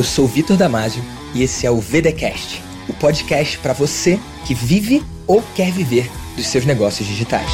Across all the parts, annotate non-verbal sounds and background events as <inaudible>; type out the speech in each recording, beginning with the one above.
Eu sou Vitor Damasio e esse é o VDcast, o podcast para você que vive ou quer viver dos seus negócios digitais.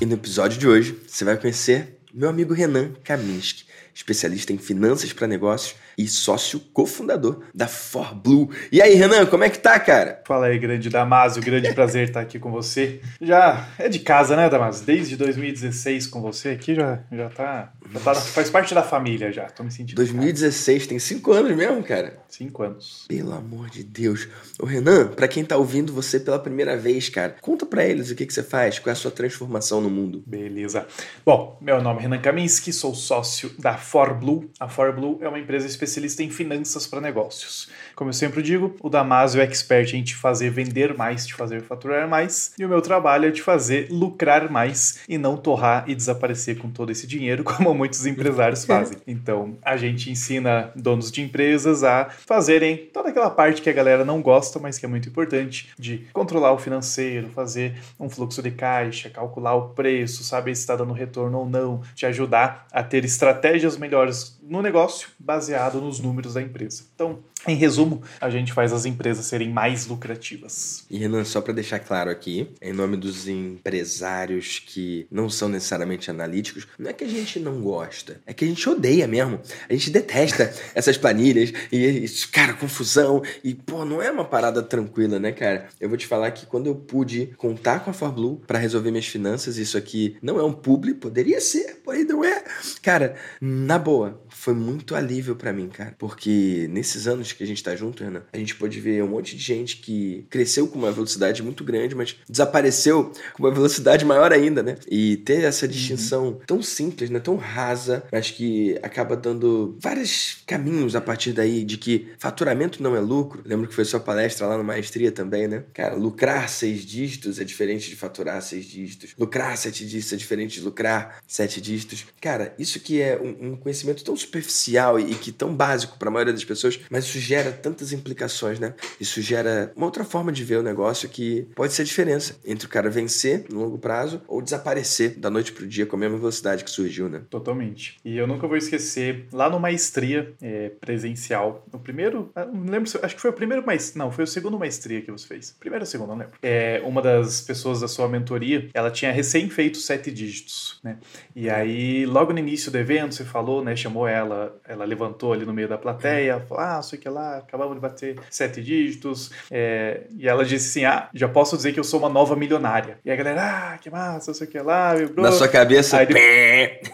E no episódio de hoje, você vai conhecer meu amigo Renan Kaminski, especialista em finanças para negócios e sócio cofundador da ForBlue. E aí, Renan, como é que tá, cara? Fala aí, grande Damásio, grande prazer estar aqui com você. Já é de casa, né, Damásio? Desde 2016 com você aqui já, já tá. Já tá faz parte da família já. Tô me sentindo. 2016, tem cinco anos mesmo, cara? Cinco anos. Pelo amor de Deus. Ô, Renan, para quem tá ouvindo você pela primeira vez, cara, conta para eles o que, que você faz, qual é a sua transformação no mundo. Beleza. Bom, meu nome é Renan Kaminski, sou sócio da ForBlue. A ForBlue é uma empresa especialista em finanças para negócios. Como eu sempre digo, o Damasio é expert em te fazer vender mais, te fazer faturar mais, e o meu trabalho é te fazer lucrar mais e não torrar e desaparecer com todo esse dinheiro, <laughs> como muitos empresários fazem. Então, a gente ensina donos de empresas a fazerem toda aquela parte que a galera não gosta, mas que é muito importante, de controlar o financeiro, fazer um fluxo de caixa, calcular o preço, saber se está dando retorno ou não, te ajudar a ter estratégias melhores no negócio baseado nos números da empresa. Então, em resumo, a gente faz as empresas serem mais lucrativas. E Renan, só para deixar claro aqui, em nome dos empresários que não são necessariamente analíticos, não é que a gente não gosta, é que a gente odeia mesmo. A gente detesta <laughs> essas planilhas e, cara, confusão. E, pô, não é uma parada tranquila, né, cara? Eu vou te falar que quando eu pude contar com a ForBlue para resolver minhas finanças, isso aqui não é um publi, poderia ser, porém não é. Cara, na boa, foi muito alívio para mim, cara. Porque nesses anos que a gente tá junto, Renan, a gente pode ver um monte de gente que cresceu com uma velocidade muito grande, mas desapareceu com uma velocidade maior ainda, né? E ter essa uhum. distinção uhum. tão simples, né? Tão rasa, mas que acaba dando vários caminhos a partir daí de que faturamento não é lucro. Lembro que foi sua palestra lá no Maestria também, né? Cara, lucrar seis dígitos é diferente de faturar seis dígitos. Lucrar sete dígitos é diferente de lucrar sete dígitos. Cara, isso que é um, um conhecimento tão superficial e, que tão básico para a maioria das pessoas, mas isso gera tantas implicações, né? Isso gera uma outra forma de ver o negócio que pode ser a diferença entre o cara vencer no longo prazo ou desaparecer da noite pro dia com a mesma velocidade que surgiu, né? Totalmente. E eu nunca vou esquecer, lá no Maestria é, presencial, o primeiro, ah, não lembro, acho que foi o primeiro Maestria, não, foi o segundo Maestria que você fez. Primeiro ou segundo, não lembro. É, uma das pessoas da sua mentoria, ela tinha recém feito sete dígitos, né? E aí, logo no início do evento, você falou, né, chamou ela, ela levantou ali no meio da plateia, falou, ah, sei que lá, acabamos de bater sete dígitos. É, e ela disse assim: Ah, já posso dizer que eu sou uma nova milionária. E a galera, ah, que massa, sei que lá, meu bro. Na sua cabeça, aí, depois,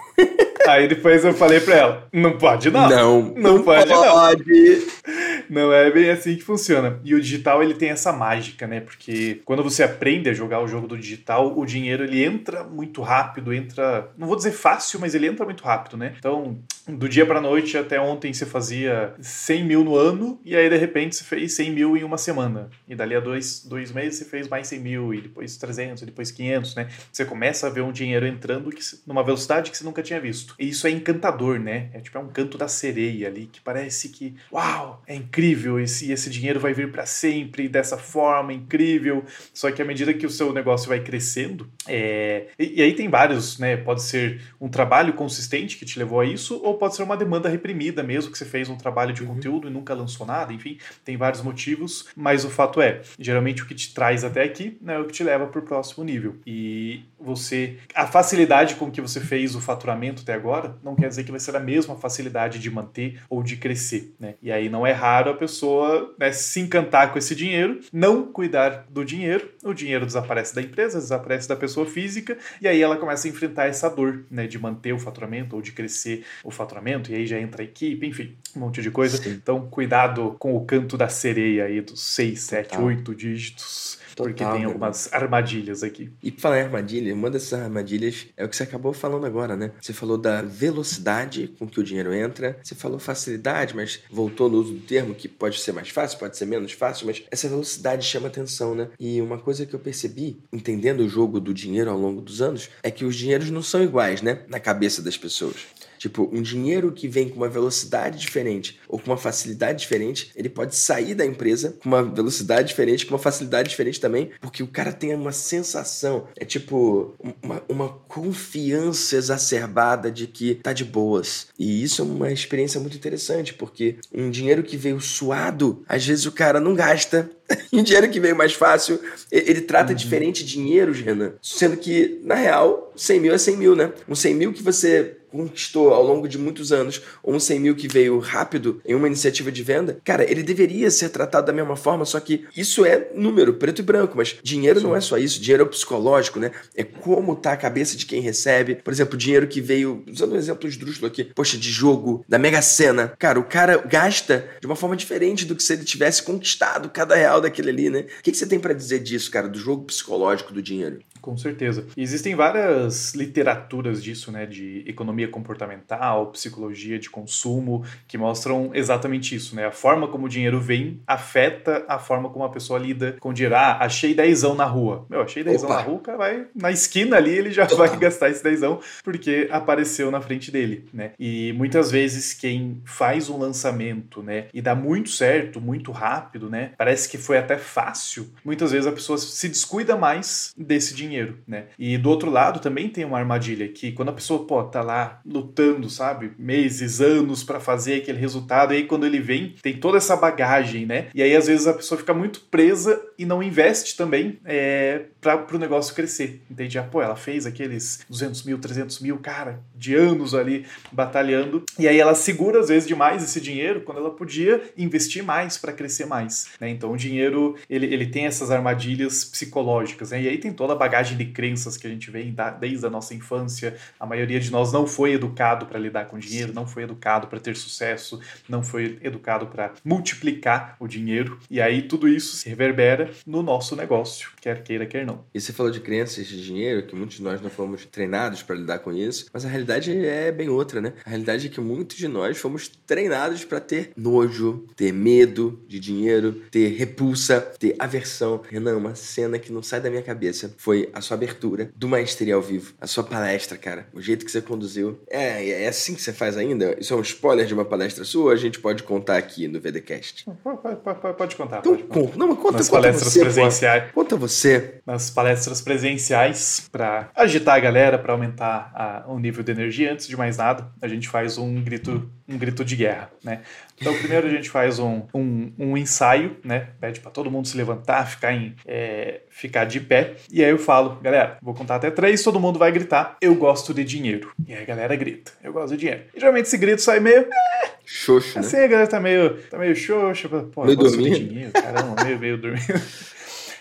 aí depois eu falei pra ela: Não pode não. Não, não, não pode, pode não. Não é bem assim que funciona. E o digital ele tem essa mágica, né? Porque quando você aprende a jogar o jogo do digital, o dinheiro ele entra muito rápido, entra, não vou dizer fácil, mas ele entra muito rápido, né? Então, do dia para noite até ontem você fazia 100 mil no ano e aí de repente você fez 100 mil em uma semana. E dali a dois, dois meses você fez mais 100 mil e depois 300 e depois 500, né? Você começa a ver um dinheiro entrando que, numa velocidade que você nunca tinha visto. E isso é encantador, né? É tipo é um canto da sereia ali que parece que, uau, é incrível esse esse dinheiro vai vir para sempre dessa forma incrível. Só que à medida que o seu negócio vai crescendo, é... e, e aí tem vários, né? Pode ser um trabalho consistente que te levou a isso ou pode ser uma demanda reprimida mesmo que você fez um trabalho de uhum. conteúdo e nunca lançou nada, enfim, tem vários motivos, mas o fato é, geralmente o que te traz até aqui né, é o que te leva para o próximo nível. E você, a facilidade com que você fez o faturamento até agora, não quer dizer que vai ser a mesma facilidade de manter ou de crescer, né? E aí não é raro a pessoa né, se encantar com esse dinheiro, não cuidar do dinheiro, o dinheiro desaparece da empresa, desaparece da pessoa física, e aí ela começa a enfrentar essa dor, né, de manter o faturamento ou de crescer o faturamento, e aí já entra a equipe, enfim, um monte de coisa. Sim. Então, cuidado com o canto da sereia aí dos 6, 7, 8 dígitos. Total, porque tem algumas armadilhas aqui. E pra falar em armadilha, uma dessas armadilhas é o que você acabou falando agora, né? Você falou da velocidade com que o dinheiro entra, você falou facilidade, mas voltou no uso do termo que pode ser mais fácil, pode ser menos fácil, mas essa velocidade chama atenção, né? E uma coisa que eu percebi, entendendo o jogo do dinheiro ao longo dos anos, é que os dinheiros não são iguais, né? Na cabeça das pessoas. Tipo, um dinheiro que vem com uma velocidade diferente ou com uma facilidade diferente, ele pode sair da empresa com uma velocidade diferente, com uma facilidade diferente também, porque o cara tem uma sensação, é tipo uma, uma confiança exacerbada de que tá de boas. E isso é uma experiência muito interessante, porque um dinheiro que veio suado, às vezes o cara não gasta e <laughs> dinheiro que veio mais fácil, ele trata uhum. diferente dinheiros, Renan. Sendo que, na real, 100 mil é 100 mil, né? Um 100 mil que você conquistou ao longo de muitos anos, ou um 100 mil que veio rápido em uma iniciativa de venda, cara, ele deveria ser tratado da mesma forma, só que isso é número, preto e branco, mas dinheiro Sim. não é só isso, dinheiro é psicológico, né? É como tá a cabeça de quem recebe. Por exemplo, dinheiro que veio, usando um exemplo esdrúxulo aqui, poxa, de jogo, da Mega Sena. Cara, o cara gasta de uma forma diferente do que se ele tivesse conquistado cada real daquele ali, né? O que, que você tem para dizer disso, cara, do jogo psicológico do dinheiro? Com certeza. E existem várias literaturas disso, né, de economia comportamental, psicologia de consumo, que mostram exatamente isso, né? A forma como o dinheiro vem afeta a forma como a pessoa lida com o dinheiro. Ah, achei dezão na rua. Meu, achei dezão Opa. na rua, o cara vai na esquina ali, ele já Opa. vai gastar esse dezão porque apareceu na frente dele, né? E muitas vezes quem faz um lançamento, né, e dá muito certo, muito rápido, né? Parece que foi até fácil. Muitas vezes a pessoa se descuida mais desse dinheiro dinheiro, né? E do outro lado também tem uma armadilha que quando a pessoa, pô, tá lá lutando, sabe? Meses, anos para fazer aquele resultado, e aí quando ele vem, tem toda essa bagagem, né? E aí às vezes a pessoa fica muito presa e não investe também é, para o negócio crescer, entende? Ah, pô, ela fez aqueles 200 mil, 300 mil, cara, de anos ali batalhando, e aí ela segura às vezes demais esse dinheiro quando ela podia investir mais para crescer mais, né? Então o dinheiro, ele, ele tem essas armadilhas psicológicas, né? E aí tem toda a bagagem bagagem de crenças que a gente vem desde a nossa infância. A maioria de nós não foi educado para lidar com dinheiro, não foi educado para ter sucesso, não foi educado para multiplicar o dinheiro. E aí tudo isso se reverbera no nosso negócio, quer queira, quer não. E você falou de crenças de dinheiro, que muitos de nós não fomos treinados para lidar com isso, mas a realidade é bem outra, né? A realidade é que muitos de nós fomos treinados para ter nojo, ter medo de dinheiro, ter repulsa, ter aversão. Renan, uma cena que não sai da minha cabeça foi a sua abertura do Maestria ao vivo, a sua palestra, cara, o jeito que você conduziu. É, é assim que você faz ainda? Isso é um spoiler de uma palestra sua ou a gente pode contar aqui no VDcast? Pode, pode, pode contar. Então, pode contar. Não, mas conta, Nas conta palestras você, presenciais. Pô. Conta você. Nas palestras presenciais, para agitar a galera, para aumentar a, o nível de energia, antes de mais nada, a gente faz um grito, um grito de guerra, né? Então, primeiro a gente faz um, um, um ensaio, né? Pede para todo mundo se levantar, ficar, em, é, ficar de pé. E aí eu falo, galera, vou contar até três, todo mundo vai gritar, eu gosto de dinheiro. E aí a galera grita, eu gosto de dinheiro. E geralmente esse grito sai meio. É, xoxo, assim, né? a galera tá meio, tá meio xoxo. Pô, meio eu gosto dormindo. de dinheiro, caramba, meio, meio dormindo. <laughs>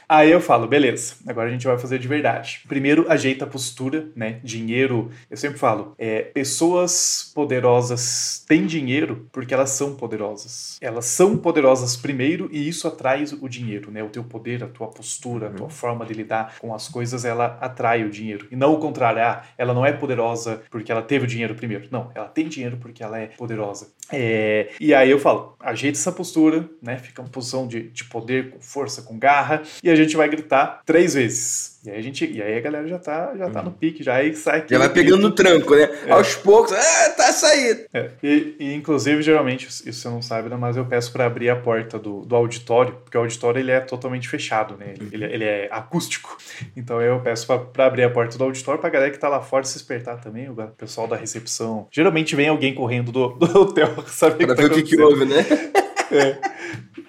Aí eu falo, beleza, agora a gente vai fazer de verdade. Primeiro, ajeita a postura, né? Dinheiro, eu sempre falo, é, pessoas poderosas têm dinheiro porque elas são poderosas. Elas são poderosas primeiro e isso atrai o dinheiro, né? O teu poder, a tua postura, a tua uhum. forma de lidar com as coisas, ela atrai o dinheiro. E não o contrário, ah, ela não é poderosa porque ela teve o dinheiro primeiro. Não, ela tem dinheiro porque ela é poderosa. É, e aí eu falo, ajeita essa postura, né? Fica uma posição de, de poder, com força, com garra, e a gente vai gritar três vezes. E aí a gente, e aí a galera já tá, já tá no uhum. pique, já aí sai Já vai pegando no tranco, né? É. Aos poucos, ah, tá saindo. É. E, e, inclusive, geralmente, isso você não sabe, né? mas eu peço para abrir a porta do, do auditório, porque o auditório ele é totalmente fechado, né? Ele, ele, ele é acústico. <laughs> Então eu peço para abrir a porta do auditório pra galera que tá lá fora se espertar também, o pessoal da recepção. Geralmente vem alguém correndo do, do <laughs> hotel, sabe? Pra ver tá o que, que houve, né? <laughs> É.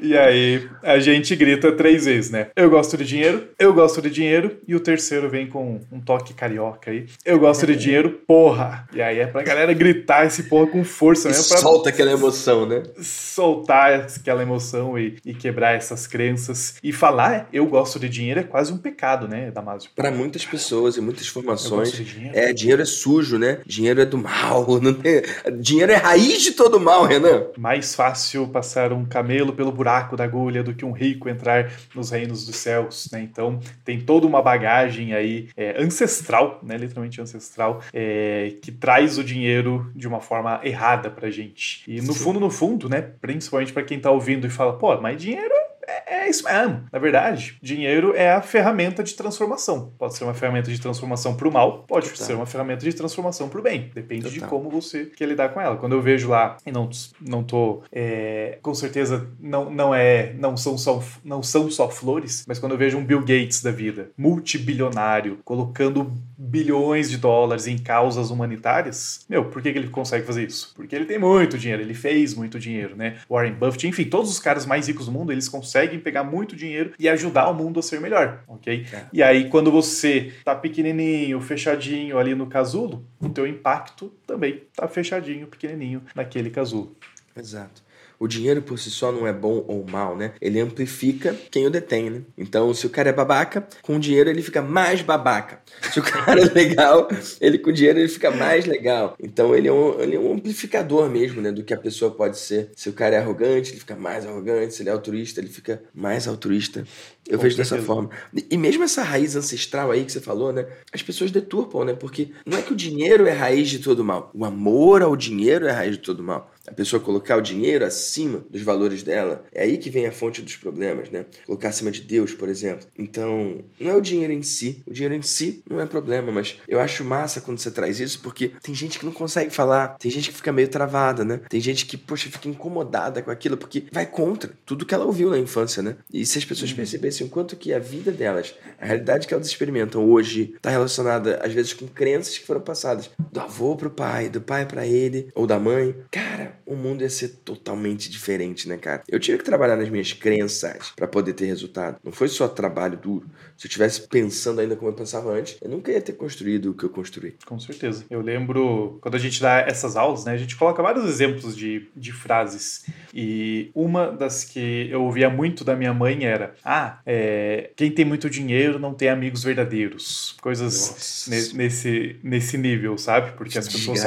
E aí a gente grita três vezes, né? Eu gosto de dinheiro, eu gosto de dinheiro, e o terceiro vem com um toque carioca aí. Eu gosto de dinheiro, porra! E aí é pra galera gritar esse porra com força mesmo. Pra solta aquela emoção, né? Soltar aquela emoção e, e quebrar essas crenças. E falar, eu gosto de dinheiro, é quase um pecado, né, Damásio? Para muitas pessoas e muitas formações, dinheiro. é, dinheiro é sujo, né? Dinheiro é do mal. <laughs> Não tem... Dinheiro é raiz de todo mal, Renan. Mais fácil passar um camelo pelo buraco buraco da agulha do que um rico entrar nos reinos dos céus, né? Então tem toda uma bagagem aí é, ancestral, né? Literalmente ancestral, é, que traz o dinheiro de uma forma errada pra gente. E no fundo, no fundo, né? Principalmente para quem tá ouvindo e fala, pô, mas dinheiro é é, é isso mesmo. Na verdade, dinheiro é a ferramenta de transformação. Pode ser uma ferramenta de transformação para o mal, pode Total. ser uma ferramenta de transformação para o bem. Depende Total. de como você quer lidar com ela. Quando eu vejo lá, e não, não tô. É, com certeza não, não é. Não são, só, não são só flores, mas quando eu vejo um Bill Gates da vida, multibilionário, colocando bilhões de dólares em causas humanitárias, meu, por que, que ele consegue fazer isso? Porque ele tem muito dinheiro, ele fez muito dinheiro, né? Warren Buffett, enfim, todos os caras mais ricos do mundo, eles conseguem pegar muito dinheiro e ajudar o mundo a ser melhor, ok? É. E aí, quando você tá pequenininho, fechadinho ali no casulo, o teu impacto também tá fechadinho, pequenininho naquele casulo. Exato. O dinheiro por si só não é bom ou mal, né? Ele amplifica quem o detém, né? Então, se o cara é babaca, com o dinheiro ele fica mais babaca. Se o cara é legal, ele com o dinheiro ele fica mais legal. Então, ele é, um, ele é um amplificador mesmo, né? Do que a pessoa pode ser. Se o cara é arrogante, ele fica mais arrogante. Se ele é altruísta, ele fica mais altruísta. Eu com vejo certeza. dessa forma. E mesmo essa raiz ancestral aí que você falou, né? As pessoas deturpam, né? Porque não é que o dinheiro é raiz de todo mal. O amor ao dinheiro é raiz de todo mal a pessoa colocar o dinheiro acima dos valores dela, é aí que vem a fonte dos problemas, né? Colocar acima de Deus, por exemplo. Então, não é o dinheiro em si. O dinheiro em si não é problema, mas eu acho massa quando você traz isso, porque tem gente que não consegue falar, tem gente que fica meio travada, né? Tem gente que, poxa, fica incomodada com aquilo, porque vai contra tudo que ela ouviu na infância, né? E se as pessoas uhum. Percebessem o quanto que a vida delas, a realidade que elas experimentam hoje, está relacionada, às vezes, com crenças que foram passadas do avô pro pai, do pai para ele, ou da mãe, cara, o mundo ia ser totalmente diferente, né, cara? Eu tive que trabalhar nas minhas crenças para poder ter resultado. Não foi só trabalho duro. Se eu tivesse pensando ainda como eu pensava antes, eu nunca ia ter construído o que eu construí. Com certeza. Eu lembro, quando a gente dá essas aulas, né, a gente coloca vários exemplos de, de frases. E uma das que eu ouvia muito da minha mãe era: Ah, é, quem tem muito dinheiro não tem amigos verdadeiros. Coisas ne, nesse, nesse nível, sabe? Porque as pessoas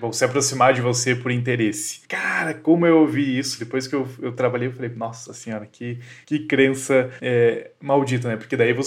vão se aproximar de você por interesse. Cara, como eu ouvi isso, depois que eu, eu trabalhei, eu falei, nossa senhora, que, que crença é, maldita, né? Porque daí você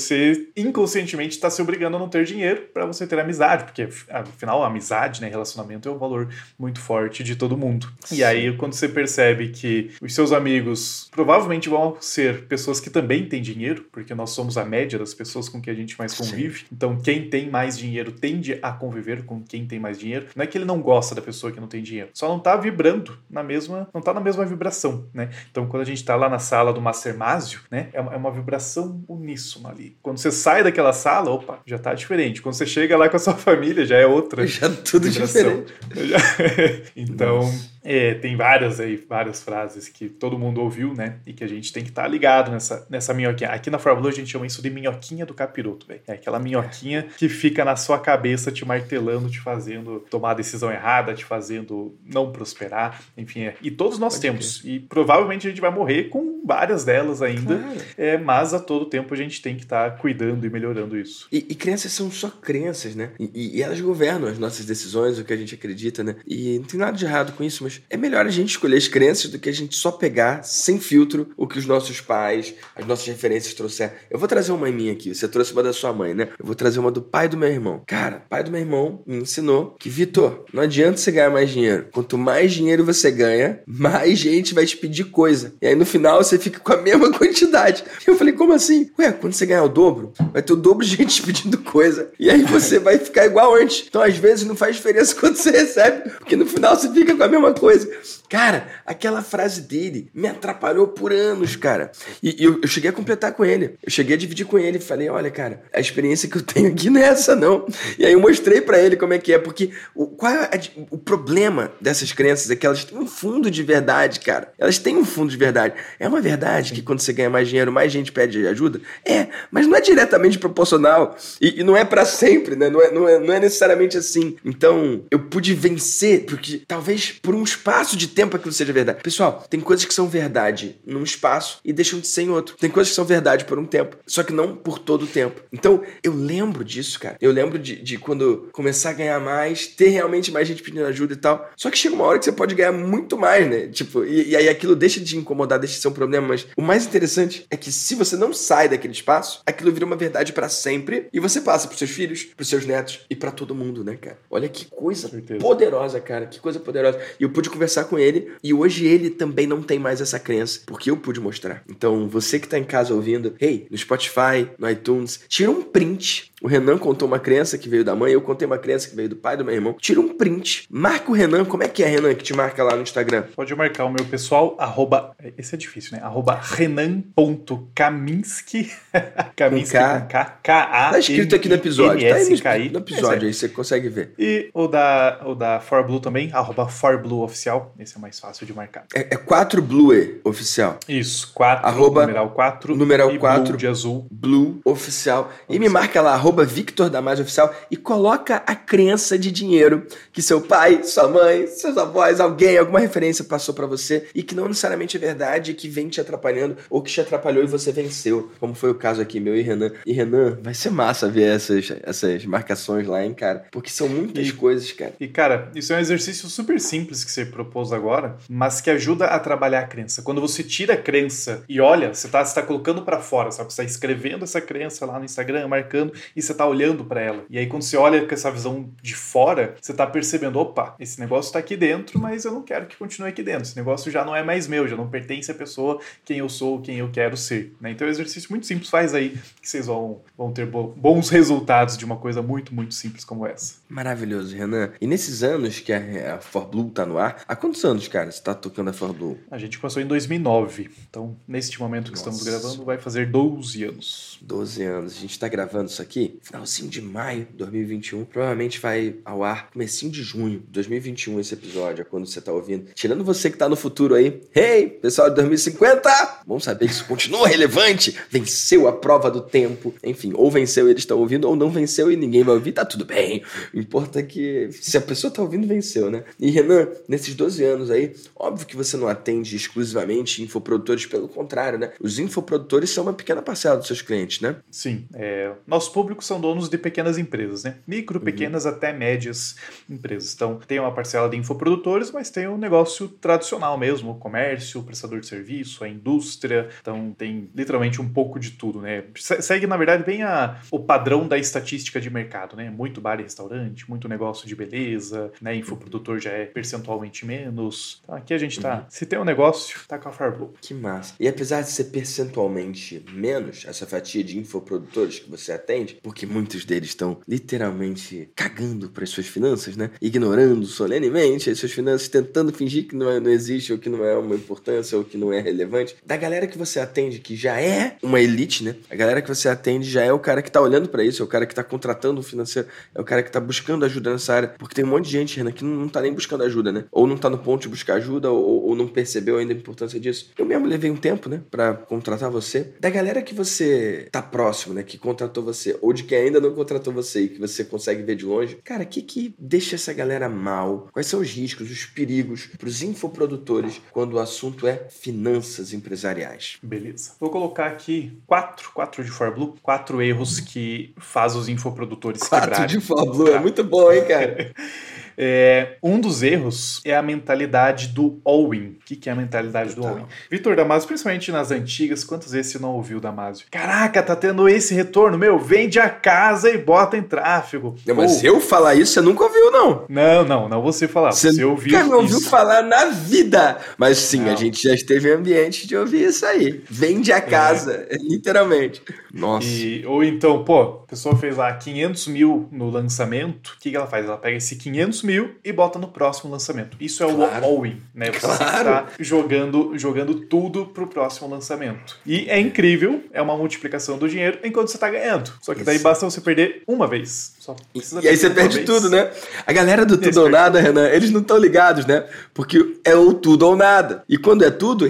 inconscientemente está se obrigando a não ter dinheiro para você ter amizade, porque afinal, a amizade, né, relacionamento é um valor muito forte de todo mundo. E aí, quando você percebe que os seus amigos provavelmente vão ser pessoas que também têm dinheiro, porque nós somos a média das pessoas com que a gente mais convive, Sim. então quem tem mais dinheiro tende a conviver com quem tem mais dinheiro. Não é que ele não gosta da pessoa que não tem dinheiro, só não tá vibrando na mesma, não está na mesma vibração, né? Então quando a gente está lá na sala do Master Másio, né, é uma, é uma vibração uníssona ali. Quando você sai daquela sala, opa, já está diferente. Quando você chega lá com a sua <laughs> família, já é outra. Já tudo vibração. diferente. <laughs> então Nossa. É, tem várias aí, várias frases que todo mundo ouviu, né? E que a gente tem que estar tá ligado nessa, nessa minhoquinha. Aqui na Fórmula a gente chama isso de minhoquinha do capiroto, velho. É aquela minhoquinha que fica na sua cabeça te martelando, te fazendo tomar a decisão errada, te fazendo não prosperar, enfim. É. E todos nós Pode temos. Ver. E provavelmente a gente vai morrer com várias delas ainda, claro. é, mas a todo tempo a gente tem que estar tá cuidando e melhorando isso. E, e crenças são só crenças, né? E, e elas governam as nossas decisões, o que a gente acredita, né? E não tem nada de errado com isso, mas é melhor a gente escolher as crenças do que a gente só pegar, sem filtro, o que os nossos pais, as nossas referências trouxeram. Eu vou trazer uma mim aqui. Você trouxe uma da sua mãe, né? Eu vou trazer uma do pai do meu irmão. Cara, pai do meu irmão me ensinou que, Vitor, não adianta você ganhar mais dinheiro. Quanto mais dinheiro você ganha, mais gente vai te pedir coisa. E aí no final você fica com a mesma <laughs> quantidade. Eu falei, como assim? Ué, quando você ganhar o dobro, vai ter o dobro de gente <laughs> pedindo coisa. E aí você <laughs> vai ficar igual antes. Então às vezes não faz diferença quando você recebe, porque no final você fica com a mesma coisa. coisa. Cara, aquela frase dele me atrapalhou por anos, cara. E, eu, eu, cheguei a completar com ele. Eu cheguei a dividir com ele e falei: olha, cara, a experiência que eu tenho aqui não é essa, não. E aí eu mostrei para ele como é que é, porque o, qual é a, o problema dessas crenças é que elas têm um fundo de verdade, cara. Elas têm um fundo de verdade. É uma verdade que quando você ganha mais dinheiro, mais gente pede ajuda? É, mas não é diretamente proporcional. E, e não é para sempre, né? Não é, não, é, não é necessariamente assim. Então, eu pude vencer, porque talvez por um espaço de tempo aquilo seja verdade. Pessoal, tem coisas que são verdade num espaço e deixam de ser em outro. Tem coisas que são verdade por um tempo, só que não por todo o tempo. Então, eu lembro disso, cara. Eu lembro de, de quando começar a ganhar mais, ter realmente mais gente pedindo ajuda e tal. Só que chega uma hora que você pode ganhar muito mais, né? Tipo, e, e aí aquilo deixa de incomodar, deixa de ser um problema. Mas o mais interessante é que se você não sai daquele espaço, aquilo vira uma verdade para sempre e você passa pros seus filhos, pros seus netos e para todo mundo, né, cara? Olha que coisa poderosa, cara. Que coisa poderosa. E o pude conversar com ele e hoje ele também não tem mais essa crença, porque eu pude mostrar. Então, você que tá em casa ouvindo, hey, no Spotify, no iTunes, tira um print o Renan contou uma crença que veio da mãe, eu contei uma crença que veio do pai do meu irmão. Tira um print, marca o Renan. Como é que é, Renan, que te marca lá no Instagram? Pode marcar o meu pessoal, arroba, esse é difícil, né? Arroba renan.kaminski. <laughs> Kaminski com K. K-A. Tá escrito aqui no episódio. Tá aí no, no episódio, aí você consegue ver. E o da, o da ForBlue também, arroba ForBlue oficial. Esse é mais fácil de marcar. É, é 4Blue oficial. Isso, 4, arroba, numeral 4. Numeral 4. Blue de azul. Blue oficial. oficial. E me marca lá, arroba Victor Damasio Oficial e coloca a crença de dinheiro que seu pai, sua mãe, seus avós, alguém, alguma referência passou para você e que não necessariamente é verdade, que vem te atrapalhando ou que te atrapalhou e você venceu, como foi o caso aqui meu e Renan. E Renan, vai ser massa ver essas, essas marcações lá, hein, cara? Porque são muitas e, coisas, cara. E, cara, isso é um exercício super simples que você propôs agora, mas que ajuda a trabalhar a crença. Quando você tira a crença e olha, você tá, você tá colocando para fora, sabe? Você tá escrevendo essa crença lá no Instagram, marcando, e você tá olhando para ela. E aí, quando você olha com essa visão de fora, você tá percebendo: opa, esse negócio tá aqui dentro, mas eu não quero que continue aqui dentro. Esse negócio já não é mais meu, já não pertence à pessoa quem eu sou, quem eu quero ser. Né? Então, é um exercício muito simples, faz aí que vocês vão, vão ter bons resultados de uma coisa muito, muito simples como essa. Maravilhoso, Renan. E nesses anos que a, a For Blue tá no ar, há quantos anos, cara, você tá tocando a For Blue? A gente começou em 2009. Então, neste momento que Nossa. estamos gravando, vai fazer 12 anos. 12 anos. A gente tá gravando isso aqui finalzinho de maio de 2021. Provavelmente vai ao ar comecinho de junho de 2021 esse episódio, é quando você tá ouvindo. Tirando você que tá no futuro aí. Hey, pessoal de 2050! Bom saber que isso continua relevante. Venceu a prova do tempo. Enfim, ou venceu e eles estão ouvindo, ou não venceu e ninguém vai ouvir. Tá tudo bem. O importa é que se a pessoa tá ouvindo, venceu, né? E Renan, nesses 12 anos aí, óbvio que você não atende exclusivamente infoprodutores, pelo contrário, né? Os infoprodutores são uma pequena parcela dos seus clientes, né? Sim. É, nosso público são donos de pequenas empresas, né? Micro, uhum. pequenas uhum. até médias empresas. Então, tem uma parcela de infoprodutores, mas tem um negócio tradicional mesmo, o comércio, o prestador de serviço, a indústria. Então, tem literalmente um pouco de tudo, né? Segue, na verdade, bem a, o padrão da estatística de mercado, né? Muito bar e restaurante, muito negócio de beleza, né? Infoprodutor já é percentualmente menos. Então, aqui a gente tá. Uhum. Se tem um negócio, tá com a Farblue. Que massa. E apesar de ser percentualmente menos essa fatia de infoprodutores que você atende, porque muitos deles estão literalmente cagando para as suas finanças, né? Ignorando solenemente as suas finanças, tentando fingir que não, é, não existe ou que não é uma importância ou que não é relevante. Da galera que você atende, que já é uma elite, né? A galera que você atende já é o cara que tá olhando para isso, é o cara que tá contratando o financeiro, é o cara que tá buscando ajuda nessa área. Porque tem um monte de gente, Renan, que não, não tá nem buscando ajuda, né? Ou não tá no ponto de buscar ajuda, ou, ou não percebeu ainda a importância disso. Eu mesmo levei um tempo, né? Pra contratar você. Da galera que você tá próximo, né? Que contratou você, ou de quem ainda não contratou você e que você consegue ver de longe, cara, o que que deixa essa galera mal? Quais são os riscos, os perigos para os infoprodutores quando o assunto é finanças empresariais? Beleza. Vou colocar aqui quatro, quatro de ForBlue, quatro erros que faz os infoprodutores quatro quebrarem. de ForBlue, é muito bom, hein, cara? <laughs> É, um dos erros é a mentalidade do all-in. O que, que é a mentalidade do all-in? Vitor Damasio, principalmente nas antigas, quantas vezes você não ouviu Damasio? Caraca, tá tendo esse retorno, meu, vende a casa e bota em tráfego. Não, mas eu falar isso, você nunca ouviu, não. Não, não, não você falar. Você, você ouviu nunca não ouviu falar na vida. Mas sim, não. a gente já esteve em ambiente de ouvir isso aí. Vende a é. casa, é. <laughs> literalmente. Nossa. E, ou então, pô, a pessoa fez lá 500 mil no lançamento, o que, que ela faz? Ela pega esse 500 mil e bota no próximo lançamento. Isso é claro. o all-in, né? Você claro. Jogando, jogando tudo pro próximo lançamento. E é incrível, é uma multiplicação do dinheiro enquanto você está ganhando. Só que daí basta você perder uma vez. Só e aí você perde vez. tudo, né? A galera do tudo ou nada, Renan, eles não estão ligados, né? Porque é o tudo ou nada. E quando é tudo,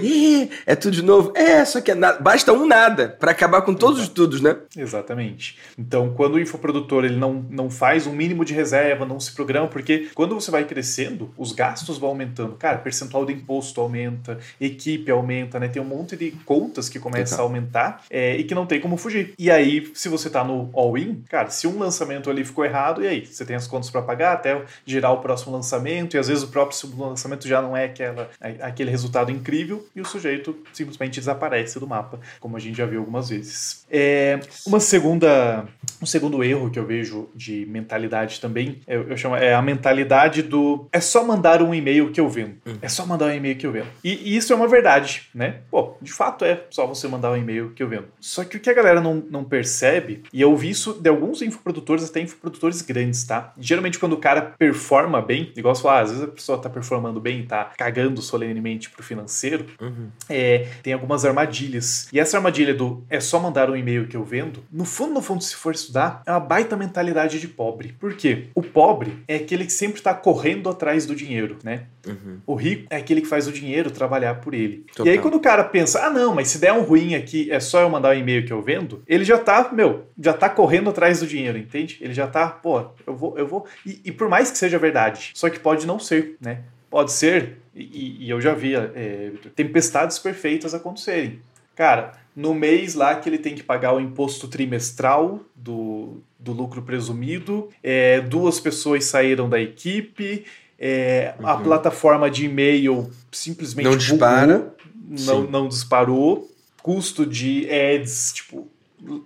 é tudo de novo. É, só que é nada. Basta um nada para acabar com todos Exato. os tudos, né? Exatamente. Então, quando o infoprodutor ele não, não faz um mínimo de reserva, não se programa, porque quando você vai crescendo, os gastos vão aumentando. Cara, percentual de imposto aumenta, equipe aumenta, né? Tem um monte de contas que começam a aumentar é, e que não tem como fugir. E aí, se você tá no all-in, cara, se um lançamento ali ficou errado, e aí? Você tem as contas para pagar até gerar o próximo lançamento, e às vezes o próprio lançamento já não é aquela, aquele resultado incrível, e o sujeito simplesmente desaparece do mapa, como a gente já viu algumas vezes. É, uma segunda, um segundo erro que eu vejo de mentalidade também, eu, eu chamo, é a mentalidade do é só mandar um e-mail que eu vendo. Hum. É só mandar um e-mail que eu vendo. E, e, isso é uma verdade, né? Pô, de fato é só você mandar um e-mail que eu vendo. Só que o que a galera não, não percebe, e eu vi isso de alguns infoprodutores, até infoprodutores grandes, tá? Geralmente quando o cara performa bem, igual você fala, ah, às vezes a pessoa tá performando bem e tá cagando solenemente pro financeiro, uhum. é, tem algumas armadilhas. E essa armadilha do é só mandar um e-mail que eu vendo, no fundo, no fundo, se for estudar, é uma baita mentalidade de pobre. Por quê? O pobre é aquele que sempre tá correndo atrás do dinheiro, né? Uhum. O rico é aquele que faz o dinheiro trabalhar por ele. Total. E aí, quando o cara pensa, ah, não, mas se der um ruim aqui, é só eu mandar um e-mail que eu vendo, ele já tá, meu, já tá correndo atrás do dinheiro, entende? Ele já tá, pô, eu vou, eu vou. E, e por mais que seja verdade, só que pode não ser, né? Pode ser, e, e eu já vi é, tempestades perfeitas acontecerem. Cara, no mês lá que ele tem que pagar o imposto trimestral do, do lucro presumido, é, duas pessoas saíram da equipe, é, uhum. a plataforma de e-mail simplesmente não dispara, não, não disparou, custo de ads, tipo,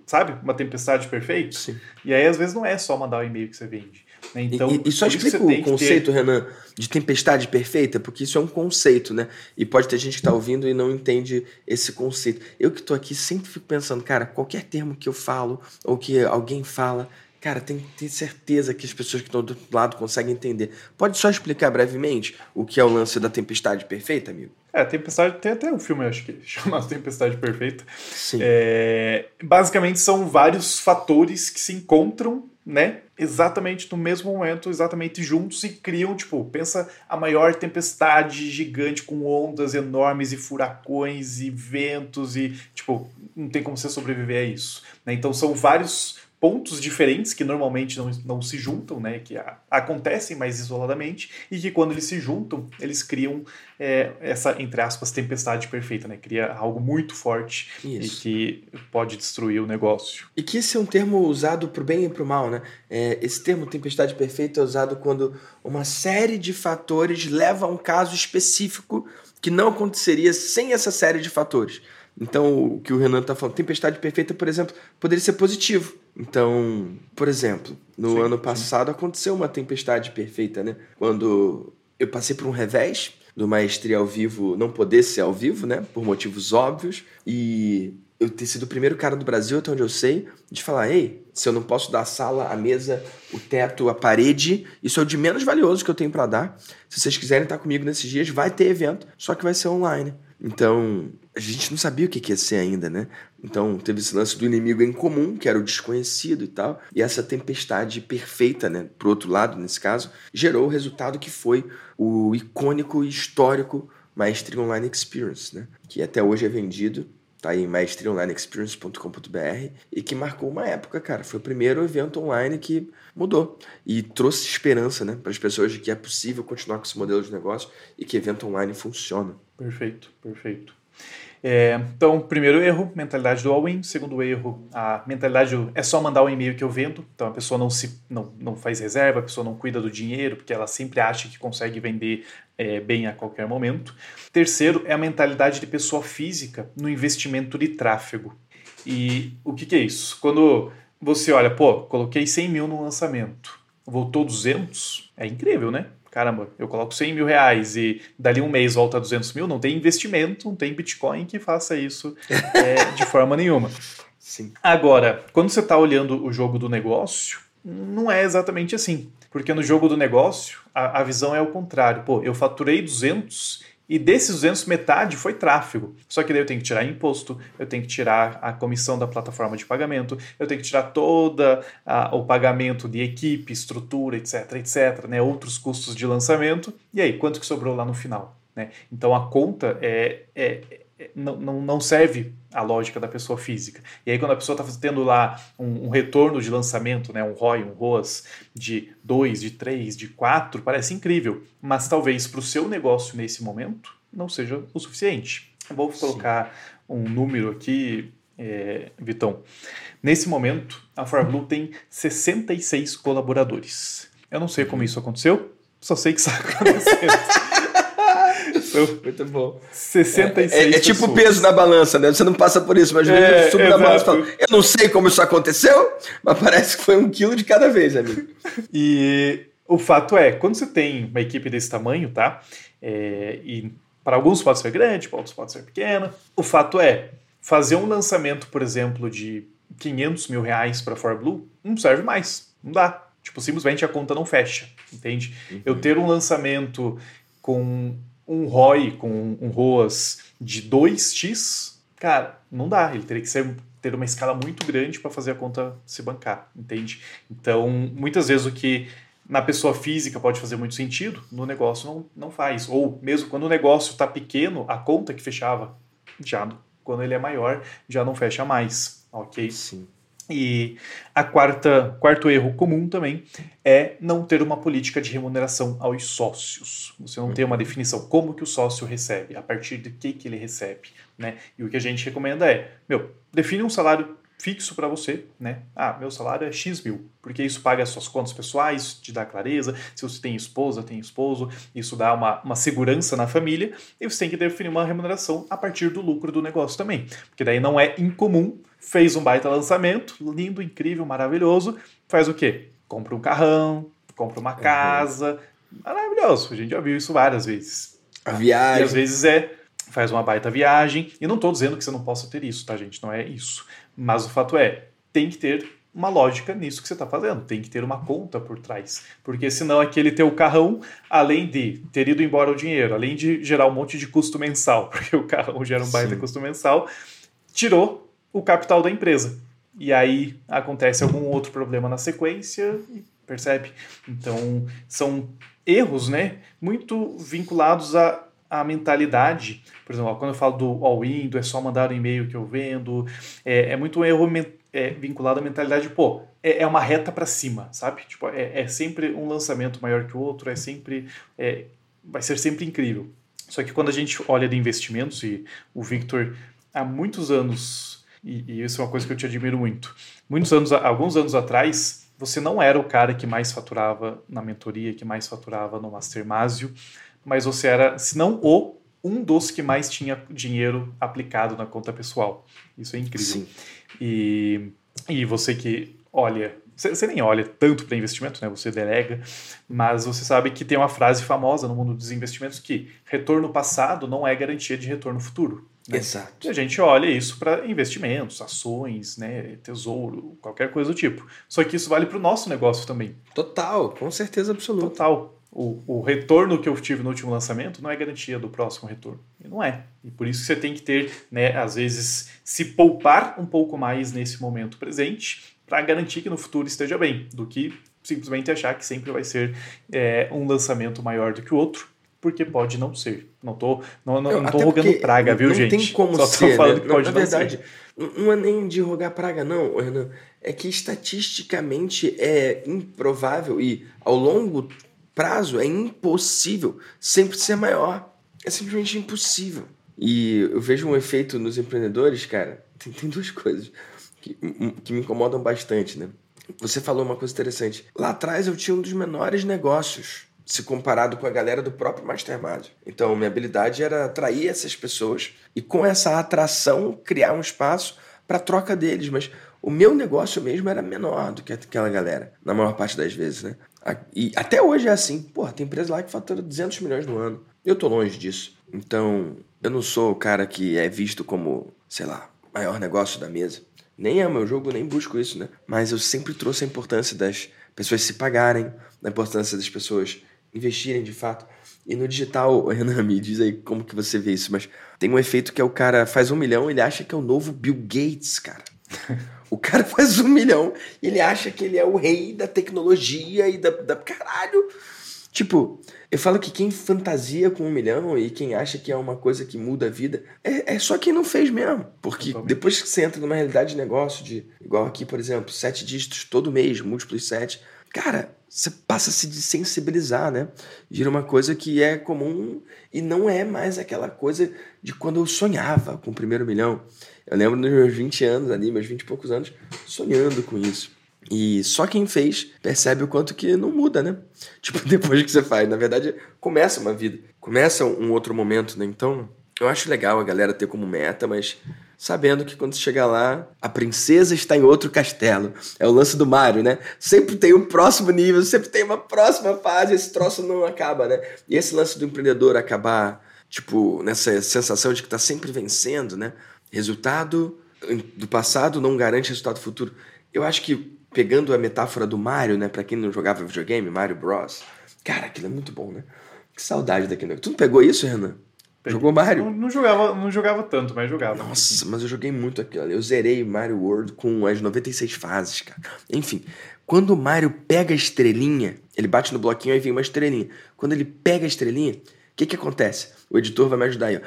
sabe, uma tempestade perfeita. Sim. E aí às vezes não é só mandar o e-mail que você vende. Né? Então, e, e só explica o conceito, ter... Renan, de tempestade perfeita, porque isso é um conceito, né? E pode ter gente que está ouvindo e não entende esse conceito. Eu que estou aqui sempre fico pensando, cara, qualquer termo que eu falo ou que alguém fala, Cara, tem que ter certeza que as pessoas que estão do outro lado conseguem entender. Pode só explicar brevemente o que é o lance da tempestade perfeita, amigo? É, Tempestade tem até um filme, acho que <laughs> chamado Tempestade Perfeita. Sim. É, basicamente são vários fatores que se encontram, né? Exatamente no mesmo momento, exatamente juntos e criam, tipo, pensa a maior tempestade gigante com ondas enormes e furacões e ventos e, tipo, não tem como você sobreviver a isso. Né? Então são vários pontos diferentes que normalmente não, não se juntam, né, que a, acontecem mais isoladamente e que quando eles se juntam eles criam é, essa entre aspas tempestade perfeita, né, cria algo muito forte Isso. e que pode destruir o negócio. E que esse é um termo usado para o bem e para o mal, né? É, esse termo tempestade perfeita é usado quando uma série de fatores leva a um caso específico que não aconteceria sem essa série de fatores. Então, o que o Renan está falando, tempestade perfeita, por exemplo, poderia ser positivo. Então, por exemplo, no sim, ano passado sim. aconteceu uma tempestade perfeita, né? Quando eu passei por um revés do Maestria ao vivo não poder ser ao vivo, né? Por motivos óbvios. E eu ter sido o primeiro cara do Brasil, até onde eu sei, de falar: ei, se eu não posso dar a sala, a mesa, o teto, a parede, isso é o de menos valioso que eu tenho para dar. Se vocês quiserem estar comigo nesses dias, vai ter evento, só que vai ser online. Então, a gente não sabia o que ia ser ainda, né? Então, teve esse lance do inimigo em comum, que era o desconhecido e tal, e essa tempestade perfeita, né, pro outro lado, nesse caso, gerou o resultado que foi o icônico e histórico Maestria Online Experience, né? Que até hoje é vendido tá aí maestriaonlineexperience.com.br e que marcou uma época, cara. Foi o primeiro evento online que mudou e trouxe esperança, né, para as pessoas de que é possível continuar com esse modelo de negócio e que evento online funciona. Perfeito, perfeito. É, então, primeiro erro, mentalidade do all-in. Segundo erro, a mentalidade é só mandar o um e-mail que eu vendo. Então, a pessoa não, se, não, não faz reserva, a pessoa não cuida do dinheiro, porque ela sempre acha que consegue vender é, bem a qualquer momento. Terceiro, é a mentalidade de pessoa física no investimento de tráfego. E o que, que é isso? Quando você olha, pô, coloquei 100 mil no lançamento, voltou 200, é incrível, né? Caramba, eu coloco 100 mil reais e dali um mês volta a 200 mil, não tem investimento, não tem Bitcoin que faça isso é, <laughs> de forma nenhuma. Sim. Agora, quando você está olhando o jogo do negócio, não é exatamente assim. Porque no jogo do negócio, a, a visão é o contrário. Pô, eu faturei 200 e desses 200, metade foi tráfego. Só que daí eu tenho que tirar imposto, eu tenho que tirar a comissão da plataforma de pagamento, eu tenho que tirar toda o pagamento de equipe, estrutura, etc, etc, né? outros custos de lançamento. E aí, quanto que sobrou lá no final? Né? Então a conta é, é, não, não, não serve a lógica da pessoa física. E aí, quando a pessoa está tendo lá um, um, retorno de lançamento, né, um ROI, um ROAS de 2, de 3, de 4, parece incrível. Mas talvez para o seu negócio nesse momento não seja o suficiente. Vou colocar Sim. um número aqui, é, Vitão. Nesse momento, a ForBlue tem 66 colaboradores. Eu não sei como isso aconteceu, só sei que <laughs> isso. <laughs> Muito bom. 66 É, é, é tipo peso na balança, né? Você não passa por isso, mas às vezes é, subo na balança e falo, eu não sei como isso aconteceu, mas parece que foi um quilo de cada vez, amigo. <laughs> E O fato é, quando você tem uma equipe desse tamanho, tá? É, e para alguns pode ser grande, para outros pode ser pequena. O fato é, fazer um lançamento, por exemplo, de 500 mil reais para ForBlue não serve mais. Não dá. Tipo, simplesmente a conta não fecha, entende? Uhum. Eu ter um lançamento com um ROI, com um ROAS de 2x, cara, não dá. Ele teria que ser, ter uma escala muito grande para fazer a conta se bancar, entende? Então, muitas vezes o que na pessoa física pode fazer muito sentido, no negócio não, não faz. Ou mesmo quando o negócio está pequeno, a conta que fechava, já quando ele é maior, já não fecha mais, ok? Sim. E a quarta, quarto erro comum também é não ter uma política de remuneração aos sócios. Você não tem uma definição como que o sócio recebe, a partir de que que ele recebe, né? E o que a gente recomenda é, meu, define um salário fixo para você, né? Ah, meu salário é X mil, porque isso paga as suas contas pessoais, te dá clareza. Se você tem esposa, tem esposo, isso dá uma, uma segurança na família. E você tem que definir uma remuneração a partir do lucro do negócio também. Porque daí não é incomum, fez um baita lançamento, lindo, incrível, maravilhoso, faz o quê? Compra um carrão, compra uma casa, uhum. maravilhoso. A gente já viu isso várias vezes. A viagem. E às vezes é faz uma baita viagem. E não estou dizendo que você não possa ter isso, tá, gente? Não é isso. Mas o fato é, tem que ter uma lógica nisso que você está fazendo, tem que ter uma conta por trás. Porque senão aquele teu carrão, além de ter ido embora o dinheiro, além de gerar um monte de custo mensal, <laughs> porque o carrão gera um baita Sim. custo mensal, tirou o capital da empresa. E aí acontece algum outro problema na sequência, percebe? Então são erros, né? Muito vinculados a a mentalidade. Por exemplo, quando eu falo do all-in, é só mandar um e-mail que eu vendo, é, é muito um erro é, vinculado à mentalidade, pô, é, é uma reta para cima, sabe? Tipo, é, é, sempre um lançamento maior que o outro, é sempre. É, vai ser sempre incrível. Só que quando a gente olha de investimentos, e o Victor, há muitos anos, e, e isso é uma coisa que eu te admiro muito, muitos anos, alguns anos atrás, você não era o cara que mais faturava na mentoria, que mais faturava no Mastermásio, mas você era, se não o, um dos que mais tinha dinheiro aplicado na conta pessoal. Isso é incrível. Sim. E, e você que olha, você nem olha tanto para investimento, né? Você delega, mas você sabe que tem uma frase famosa no mundo dos investimentos que retorno passado não é garantia de retorno futuro. Né? Exato. E a gente olha isso para investimentos, ações, né, tesouro, qualquer coisa do tipo. Só que isso vale para o nosso negócio também. Total, com certeza absoluta. Total o, o retorno que eu tive no último lançamento não é garantia do próximo retorno. E não é. E por isso você tem que ter, né, às vezes, se poupar um pouco mais nesse momento presente para garantir que no futuro esteja bem, do que simplesmente achar que sempre vai ser é, um lançamento maior do que o outro, porque pode não ser. Não tô, não, não, não tô rogando praga, viu, não gente? Não tem como Só ser. falando né? que pode na verdade, ser. não é nem de rogar praga, não, Renan. É que estatisticamente é improvável e ao longo prazo é impossível sempre ser maior. É simplesmente impossível. E eu vejo um efeito nos empreendedores, cara. <laughs> Tem, tem duas coisas que, que me incomodam bastante, né? Você falou uma coisa interessante. Lá atrás eu tinha um dos menores negócios, se comparado com a galera do próprio Mastermind. Então, minha habilidade era atrair essas pessoas e, com essa atração, criar um espaço para troca deles. Mas o meu negócio mesmo era menor do que aquela galera, na maior parte das vezes, né? E até hoje é assim. Porra, tem empresa lá que fatura 200 milhões no ano. Eu tô longe disso. Então, eu não sou o cara que é visto como, sei lá, maior negócio da mesa. Nem é meu jogo, nem busco isso, né? Mas eu sempre trouxe a importância das pessoas se pagarem, a importância das pessoas investirem de fato. E no digital, <laughs> Renan, me diz aí como que você vê isso, mas tem um efeito que é o cara faz um milhão, ele acha que é o novo Bill Gates, cara. O cara faz um milhão e ele acha que ele é o rei da tecnologia e da, da. Caralho! Tipo, eu falo que quem fantasia com um milhão e quem acha que é uma coisa que muda a vida é, é só quem não fez mesmo. Porque depois que você entra numa realidade de negócio, de igual aqui, por exemplo, sete dígitos todo mês, múltiplos sete, cara, você passa a se sensibilizar, né? Gira uma coisa que é comum e não é mais aquela coisa de quando eu sonhava com o primeiro milhão. Eu lembro dos meus 20 anos ali, meus 20 e poucos anos, sonhando com isso. E só quem fez percebe o quanto que não muda, né? <laughs> Tipo, depois que você faz. Na verdade, começa uma vida. Começa um outro momento, né? Então, eu acho legal a galera ter como meta, mas sabendo que quando você chegar lá, a princesa está em outro castelo. É o lance do Mario, né? Sempre tem um próximo nível, sempre tem uma próxima fase, esse troço não acaba, né? E esse lance do empreendedor acabar, tipo, nessa sensação de que está sempre vencendo, né? Resultado do passado não garante resultado futuro. Eu acho que, pegando a metáfora do Mario, né? Pra quem não jogava videogame, Mario Bros. Cara, aquilo é muito bom, né? Que saudade daquele. Tu não pegou isso, Renan? Peguei. Jogou Mario? Não, não, jogava, não jogava tanto, mas jogava. Nossa, mas eu joguei muito aquilo. Eu zerei Mario World com as 96 fases, cara. Enfim, quando o Mario pega a estrelinha, ele bate no bloquinho e vem uma estrelinha. Quando ele pega a estrelinha, o que que acontece? O editor vai me ajudar aí, ó.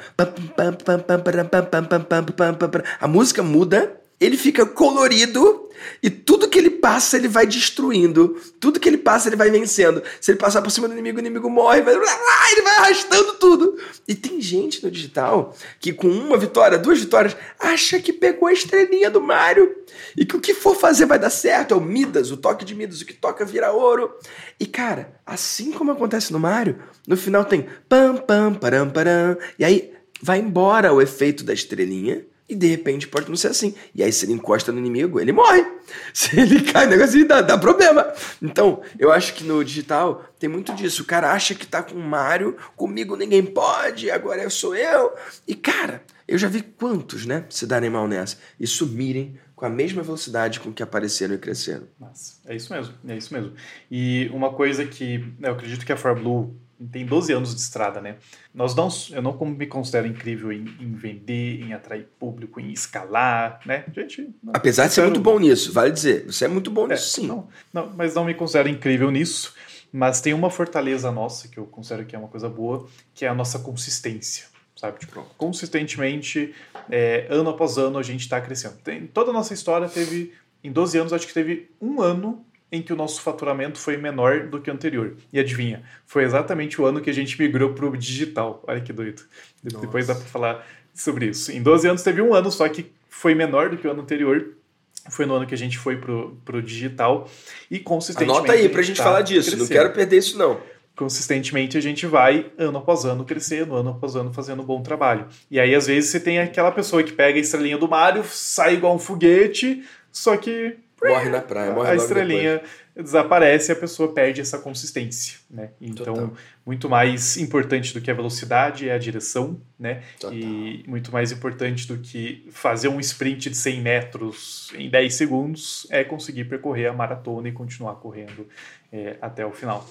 A música muda, ele fica colorido e tudo que ele passa, ele vai destruindo. Tudo que ele passa, ele vai vencendo. Se ele passar por cima do inimigo, o inimigo morre. Vai... <laughs> Ele vai arrastando tudo. E tem gente no digital que, com uma vitória, duas vitórias, acha que pegou a estrelinha do Mario. E que o que for fazer vai dar certo. É o Midas, o toque de Midas. O que toca vira ouro. E, cara, assim como acontece no Mario, no final tem pam, pam, param, param. E aí vai embora o efeito da estrelinha e de repente pode não ser assim. E aí, se ele encosta no inimigo, ele morre. <laughs> Se ele cai negócio, dá, dá problema. Então, eu acho que no digital tem muito disso. O cara acha que tá com o Mario, comigo ninguém pode, agora eu sou eu. E, cara, eu já vi quantos, né, se darem mal nessa e sumirem com a mesma velocidade com que apareceram e cresceram. Nossa, é isso mesmo, é isso mesmo. E uma coisa que eu acredito que a ForBlue tem 12 anos de estrada, né? Nós não, eu não me considero incrível em, em vender, em atrair público, em escalar, né? Gente, apesar de ser muito bom nisso, vale dizer, você é muito bom é, nisso, sim. Não, não, mas não me considero incrível nisso. Mas tem uma fortaleza nossa que eu considero que é uma coisa boa, que é a nossa consistência, sabe? Tipo, consistentemente, é, ano após ano, a gente está crescendo. Tem, toda a nossa história teve, em 12 anos, acho que teve um ano em que o nosso faturamento foi menor do que o anterior. E adivinha, foi exatamente o ano que a gente migrou para o digital. Olha que doido. Nossa. Depois dá para falar sobre isso. Em 12 anos teve um ano só que foi menor do que o ano anterior. Foi no ano que a gente foi pro, pro digital e consistentemente. Anota aí pra gente, gente tá falar disso, crescendo. não quero perder isso não. Consistentemente a gente vai ano após ano crescendo, ano após ano fazendo um bom trabalho. E aí às vezes você tem aquela pessoa que pega a estrelinha do Mario, sai igual um foguete, só que Morre na praia, morre A estrelinha depois. desaparece e a pessoa perde essa consistência, né? Então, Total. muito mais importante do que a velocidade é a direção, né? Total. E muito mais importante do que fazer um sprint de 100 metros em 10 segundos é conseguir percorrer a maratona e continuar correndo é, até o final.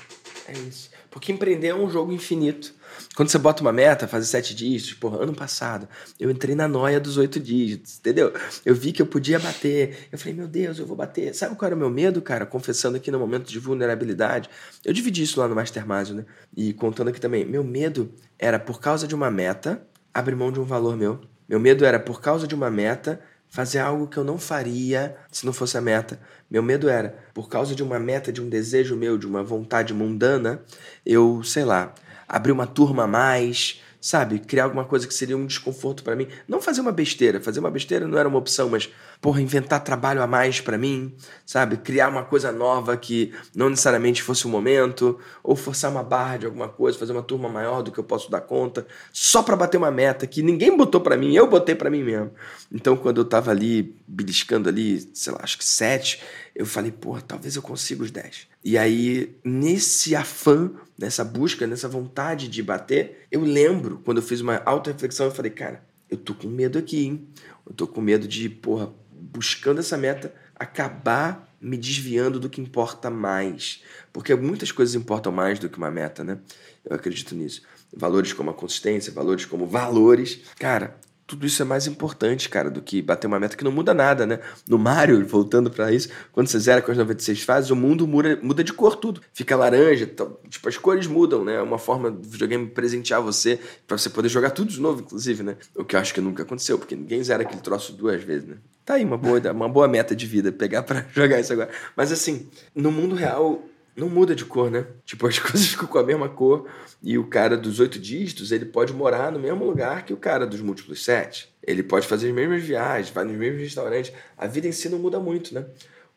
É isso. Porque empreender é um jogo infinito. Quando você bota uma meta, fazer sete dígitos, porra, ano passado, eu entrei na noia dos oito dígitos, entendeu? Eu vi que eu podia bater. Eu falei, meu Deus, eu vou bater. Sabe qual era o meu medo, cara? Confessando aqui no momento de vulnerabilidade. Eu dividi isso lá no Mastermind, né? E contando aqui também. Meu medo era, por causa de uma meta, abrir mão de um valor meu. Meu medo era, por causa de uma meta, fazer algo que eu não faria se não fosse a meta. Meu medo era, por causa de uma meta, de um desejo meu, de uma vontade mundana, eu, sei lá, abrir uma turma a mais, sabe? Criar alguma coisa que seria um desconforto para mim. Não fazer uma besteira. Fazer uma besteira não era uma opção, mas, porra, inventar trabalho a mais para mim, sabe? Criar uma coisa nova que não necessariamente fosse o momento, ou forçar uma barra de alguma coisa, fazer uma turma maior do que eu posso dar conta, só para bater uma meta que ninguém botou para mim, eu botei para mim mesmo. Então, quando eu tava ali, beliscando ali, sei lá, acho que sete, eu falei, porra, talvez eu consiga os dez. E aí, nesse afã, nessa busca, nessa vontade de bater, eu lembro quando eu fiz uma auto-reflexão, eu falei, cara, eu tô com medo aqui, hein? Eu tô com medo de, porra, buscando essa meta, acabar me desviando do que importa mais. Porque muitas coisas importam mais do que uma meta, né? Eu acredito nisso. Valores como a consistência, valores como valores. Cara, tudo isso é mais importante, cara, do que bater uma meta que não muda nada, né? No Mario, voltando para isso, quando você zera com as 96 fases, o mundo muda, muda de cor tudo. Fica laranja, tipo, as cores mudam, né? É uma forma do videogame presentear você para você poder jogar tudo de novo, inclusive, né? O que eu acho que nunca aconteceu, porque ninguém zera aquele troço duas vezes, né? Tá aí uma boa, uma boa meta de vida, pegar para <laughs> jogar isso agora. Mas assim, no mundo real, não muda de cor, né? <laughs> Tipo, as coisas ficam com a mesma cor e o cara dos oito dígitos, ele pode morar no mesmo lugar que o cara dos múltiplos sete. Ele pode fazer as mesmas viagens, vai nos mesmos restaurantes. A vida em si não muda muito, né?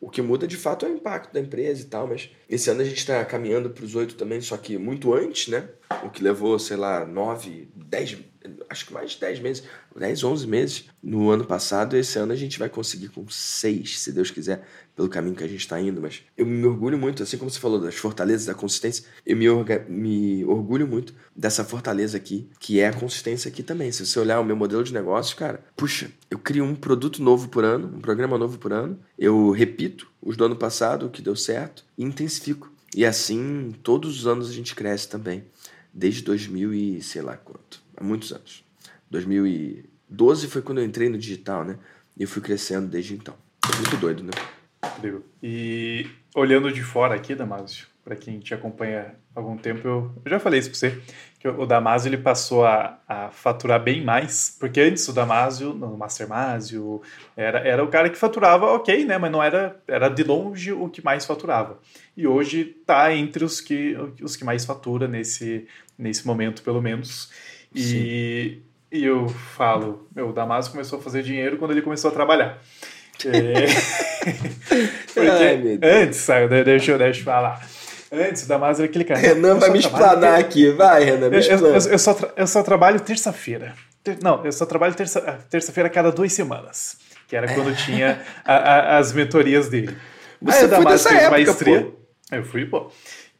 O que muda de fato é o impacto da empresa e tal, mas esse ano a gente está caminhando para os oito também, só que muito antes, né? O que levou, sei lá, nove, dez. Acho que mais de 10 meses, 10, 11 meses no ano passado. Esse ano a gente vai conseguir com 6, se Deus quiser, pelo caminho que a gente está indo. Mas eu me orgulho muito, assim como você falou das fortalezas, da consistência, eu me, orga, me orgulho muito dessa fortaleza aqui, que é a consistência aqui também. Se você olhar o meu modelo de negócio, cara, puxa, eu crio um produto novo por ano, um programa novo por ano, eu repito os do ano passado, o que deu certo, e intensifico. E assim, todos os anos a gente cresce também. Desde 2000 e sei lá quanto. Há muitos anos. 2012 foi quando eu entrei no digital, né? E eu fui crescendo desde então. Muito doido, né? Incrível. E olhando de fora aqui, Damásio, para quem te acompanha há algum tempo, eu, eu já falei isso para você, que o Damásio ele passou a, a faturar bem mais, porque antes o Damásio, no Mastermásio, era, era o cara que faturava ok, né, mas não era, era de longe o que mais faturava. E hoje está entre os que, os que mais fatura nesse, nesse momento, pelo menos. E, e eu falo, meu, o Damásio começou a fazer dinheiro quando ele começou a trabalhar. <laughs> É... Porque Ai, antes, sabe, deixa, eu, deixa eu falar. Antes, o Damasio era aquele cara. Renan vai me explanar aqui, vai, Renan, me eu, eu, eu, só eu só trabalho terça-feira. Não, eu só trabalho terça-feira terça a cada duas semanas. Que era quando tinha a, a, as mentorias dele. Você Aí Damasio fez época, maestria. Pô. Eu fui, pô.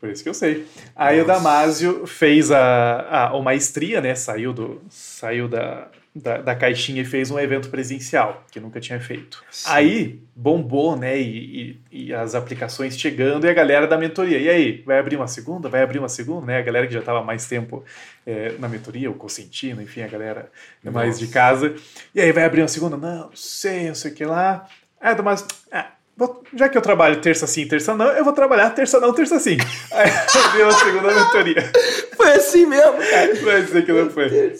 Por isso que eu sei. Aí Nossa. o Damásio fez a, a, a maestria, né? Saiu, do, saiu da, da, da, caixinha e fez um evento presencial, que nunca tinha feito. Sim. Aí bombou, né? E, e, e, as aplicações chegando e a galera da mentoria. E aí, vai abrir uma segunda? Vai abrir uma segunda, né? A galera que já estava mais tempo é, na mentoria, o consentindo, enfim, a galera Nossa. mais de casa. E aí, vai abrir uma segunda? Não, não sei, não sei o que lá. Ah, mas. Ah, já que eu trabalho terça sim, terça não, eu vou trabalhar terça não, terça sim. <laughs> Aí abriu a segunda mentoria. Foi assim mesmo, cara. Vai dizer que não foi.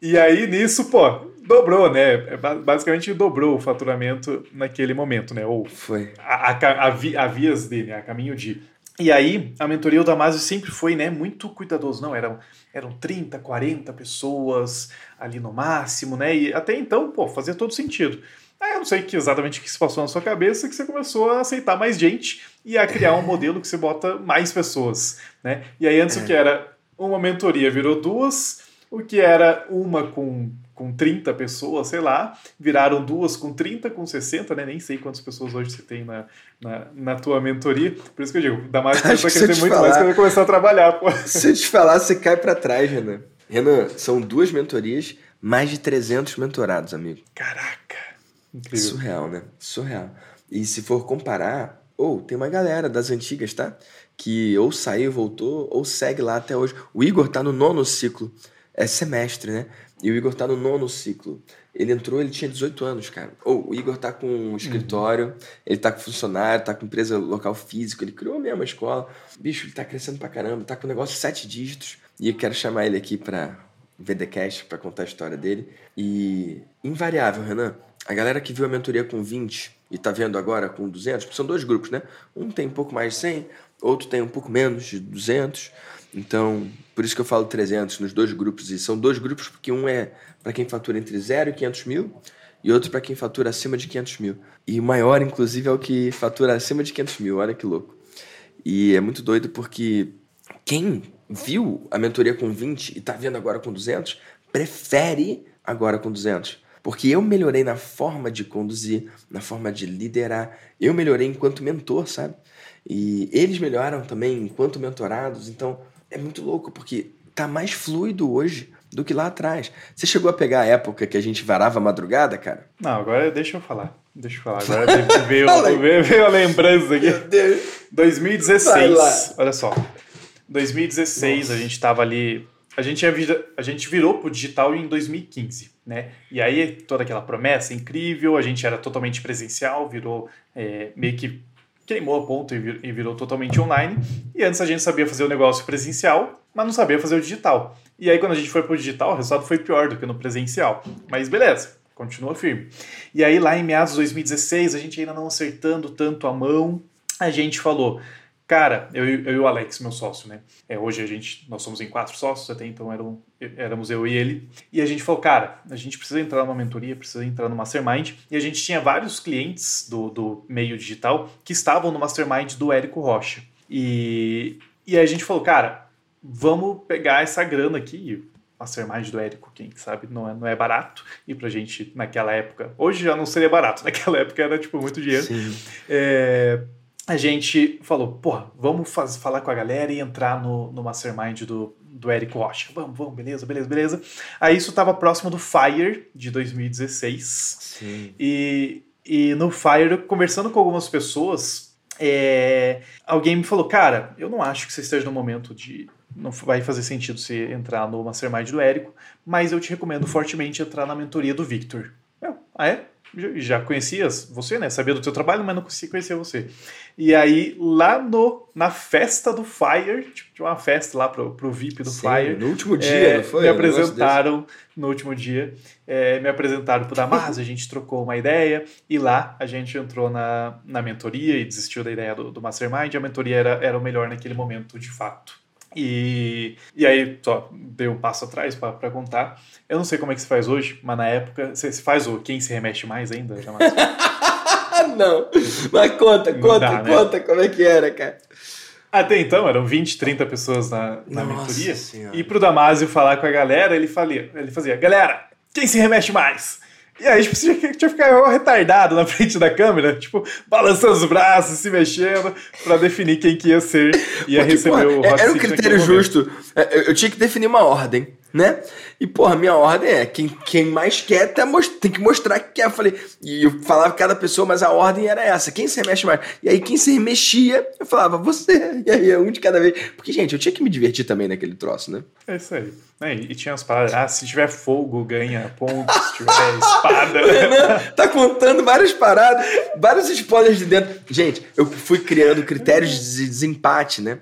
E aí, nisso, pô, dobrou, né? É, basicamente dobrou o faturamento naquele momento, né? Ou foi. A, a, a, vi, a vias dele, a caminho de. E aí, a mentoria do Damásio sempre foi, né, muito cuidadoso. Não, eram, eram 30, 40 pessoas ali no máximo, né? E até então, pô, fazia todo sentido. Aí eu não sei que exatamente o que se passou na sua cabeça que você começou a aceitar mais gente e a criar um modelo que você bota mais pessoas, né? E aí antes é. o que era uma mentoria virou duas, o que era uma com, com 30 pessoas, sei lá, viraram duas com 30, com 60, né? Nem sei quantas pessoas hoje você tem na, na, na tua mentoria. Por isso que eu digo, dá mais <laughs> começou a crescer muito falar, mais quando eu começar a trabalhar, pô. Se eu te falar, você cai para trás, Renan. Renan, são duas mentorias, mais de 300 mentorados, amigo. Caraca! Incrível. Surreal, né? Surreal. E se for comparar, ou oh, tem uma galera das antigas, tá? Que ou saiu, voltou, ou segue lá até hoje. O Igor tá no nono ciclo é semestre, né? E o Igor tá no nono ciclo. Ele entrou, ele tinha 18 anos, cara. Ou oh, o Igor tá com um escritório, uhum. ele tá com funcionário, tá com empresa local físico, ele criou mesmo a escola. Bicho, ele tá crescendo pra caramba, tá com um negócio de sete dígitos. E eu quero chamar ele aqui pra VDcast, pra contar a história dele. E invariável, Renan. A galera que viu a mentoria com 20 e tá vendo agora com 200, são dois grupos, né? Um tem um pouco mais de 100, outro tem um pouco menos de 200. Então, por isso que eu falo 300 nos dois grupos. E são dois grupos porque um é para quem fatura entre 0 e 500 mil e outro para quem fatura acima de 500 mil. E o maior, inclusive, é o que fatura acima de 500 mil. Olha que louco. E é muito doido porque quem viu a mentoria com 20 e está vendo agora com 200, prefere agora com 200. Porque eu melhorei na forma de conduzir, na forma de liderar. Eu melhorei enquanto mentor, sabe? E eles melhoraram também enquanto mentorados. Então, é muito louco, porque tá mais fluido hoje do que lá atrás. Você chegou a pegar a época que a gente varava a madrugada, cara? Não, agora deixa eu falar. Deixa eu falar. Agora <laughs> veio, veio, veio a lembrança aqui. Meu Deus. 2016. Olha só. 2016, Nossa. a gente tava ali. A gente, a gente virou pro digital em 2015, né? E aí toda aquela promessa incrível, a gente era totalmente presencial, virou é, meio que queimou a ponta e virou totalmente online. E antes a gente sabia fazer o negócio presencial, mas não sabia fazer o digital. E aí quando a gente foi para o digital, o resultado foi pior do que no presencial. Mas beleza, continua firme. E aí lá em meados de 2016, a gente ainda não acertando tanto a mão, a gente falou, Cara, eu, eu e o Alex, meu sócio, né? É, hoje a gente, nós somos em quatro sócios, até então eram, éramos eu e ele. E a gente falou, cara, a gente precisa entrar numa mentoria, precisa entrar no Mastermind. E a gente tinha vários clientes do, do meio digital que estavam no Mastermind do Érico Rocha. E, e aí a gente falou, cara, vamos pegar essa grana aqui. Mastermind do Érico, quem sabe não é, não é barato. E pra gente, naquela época, hoje já não seria barato, <laughs> naquela época era tipo muito dinheiro. É, a gente falou, porra, vamos faz, falar com a galera e entrar no, no Mastermind do, do Érico Rocha. Vamos, vamos, beleza, beleza, beleza. Aí isso tava próximo do Fire de 2016. Sim. E, e no Fire, conversando com algumas pessoas, é, alguém me falou, cara, eu não acho que você esteja no momento de não vai fazer sentido você entrar no Mastermind do Érico, mas eu te recomendo fortemente entrar na mentoria do Victor. Eu, ah, é? Já conhecias você, né? Sabia do teu trabalho, mas não conhecia você. E aí, lá no, na festa do Fire, tipo, tinha uma festa lá pro, pro VIP do Sim, Fire. No último dia, é, não foi? Me apresentaram no último dia. É, me apresentaram pro Damas, a gente trocou uma ideia. E lá a gente entrou na, na mentoria e desistiu da ideia do, do Mastermind. A mentoria era, era o melhor naquele momento, de fato. E, e aí, só dei um passo atrás para contar. Eu não sei como é que se faz hoje, mas na época, você faz o quem se remexe mais ainda? <laughs> não, mas conta, conta, dá, né? conta como é que era, cara. Até então, eram 20, 30 pessoas na, na Nossa mentoria. Senhora. E pro Damásio falar com a galera, ele, falia, ele fazia, galera, quem se remexe mais? E aí, tipo, você tinha que ficar retardado na frente da câmera, tipo, balançando os braços, se mexendo, pra definir quem que ia ser, ia Porque, receber porra, o é- Hot Era um critério justo. É, eu tinha que definir uma ordem, né? E, porra, minha ordem é quem, quem mais quer tem, tem que mostrar que quer. Eu falei, e eu falava cada pessoa, mas a ordem era essa: quem se remexe mais? E aí, quem se remexia, eu falava, você. E aí, um de cada vez. Porque, gente, eu tinha que me divertir também naquele troço, né? É isso aí. É, e tinha as paradas, ah, se tiver fogo, ganha pontos, se tiver espada. O <laughs> Renan tá contando várias paradas, vários spoilers de dentro. Gente, eu fui criando critérios de desempate, né?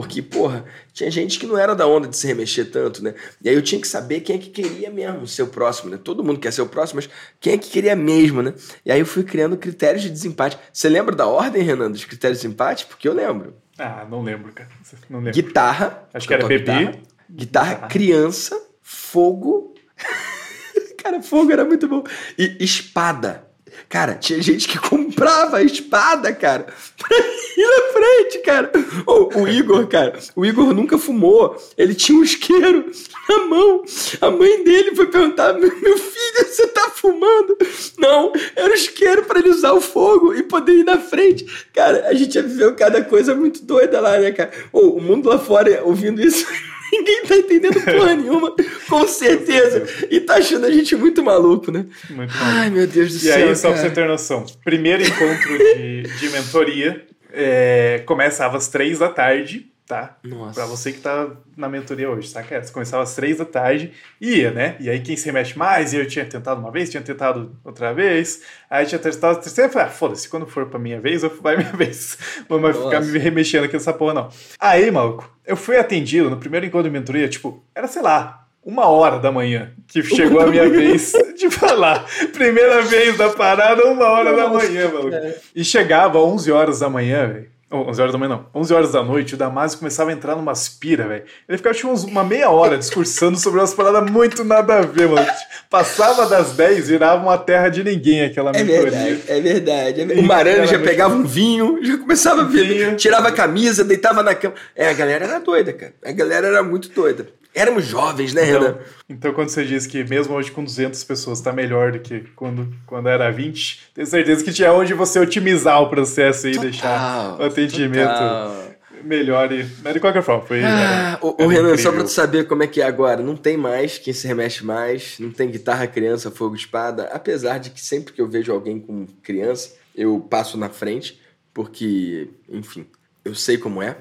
Porque, porra, tinha gente que não era da onda de se remexer tanto, né? E aí eu tinha que saber quem é que queria mesmo ser o próximo, né? Todo mundo quer ser o próximo, mas quem é que queria mesmo, né? E aí eu fui criando critérios de desempate. Você lembra da ordem, Renan, dos critérios de desempate? Porque eu lembro. Ah, não lembro, cara. Não lembro. Guitarra. Acho que era bebê. Guitarra, guitarra, Guitarra. criança, fogo. <laughs> Cara, fogo era muito bom. E espada. Cara, tinha gente que <laughs> comprava a espada, cara, pra ir na frente, cara. Ô, o Igor, cara, o Igor nunca fumou. Ele tinha um isqueiro na mão. A mãe dele foi perguntar: meu filho, você tá fumando? Não, era o isqueiro pra ele usar o fogo e poder ir na frente. Cara, a gente já viveu cada coisa muito doida lá, né, cara? Ô, o mundo lá fora, ouvindo isso. <laughs> Ninguém tá entendendo porra nenhuma, com certeza. E tá achando a gente muito maluco, né? Muito bom. Ai, meu Deus do E céu. aí, só pra cara. você ter noção, primeiro encontro de, de mentoria é, começava às três da tarde, tá? Nossa. Pra você que tá na mentoria hoje, saca? Você começava às três da tarde e ia, né? E aí quem se remexe mais, e eu tinha tentado uma vez, tinha tentado outra vez, aí tinha tentado a terceira, eu falei, ah, foda-se, quando for pra minha vez, eu vai <laughs> minha vez. Não vai ficar Nossa. me remexendo aqui nessa porra, não. Aí, maluco, eu fui atendido no primeiro encontro de mentoria, tipo, era, sei lá, uma hora da manhã que chegou a minha <laughs> vez de falar. Primeira vez da parada, uma hora da manhã, maluco. E chegava 11 horas da manhã, velho. Oh, 11 horas da manhã não, 11 horas da noite, o Damasio começava a entrar numa aspira, velho. Ele ficava tipo, uma meia hora discursando sobre umas paradas muito nada a ver, mano. Passava das 10, virava uma terra de ninguém aquela É mentoria. verdade, é verdade. é verdade. O Marano já pegava um vinho, já começava a ver, tirava a camisa, deitava na cama. É, a galera era doida, cara. A galera era muito doida. Éramos jovens, né, Renan? Então, então, quando você diz que mesmo hoje com 200 pessoas tá melhor do que quando, quando era 20, tenho certeza que tinha onde você otimizar o processo e deixar o atendimento total. melhor. E, mas de qualquer forma, foi. Ah, era- era Renan, só pra tu saber como é que é agora, não tem mais quem se remexe mais, não tem guitarra, criança, fogo, espada, apesar de que sempre que eu vejo alguém com criança, eu passo na frente, porque, enfim, eu sei como é,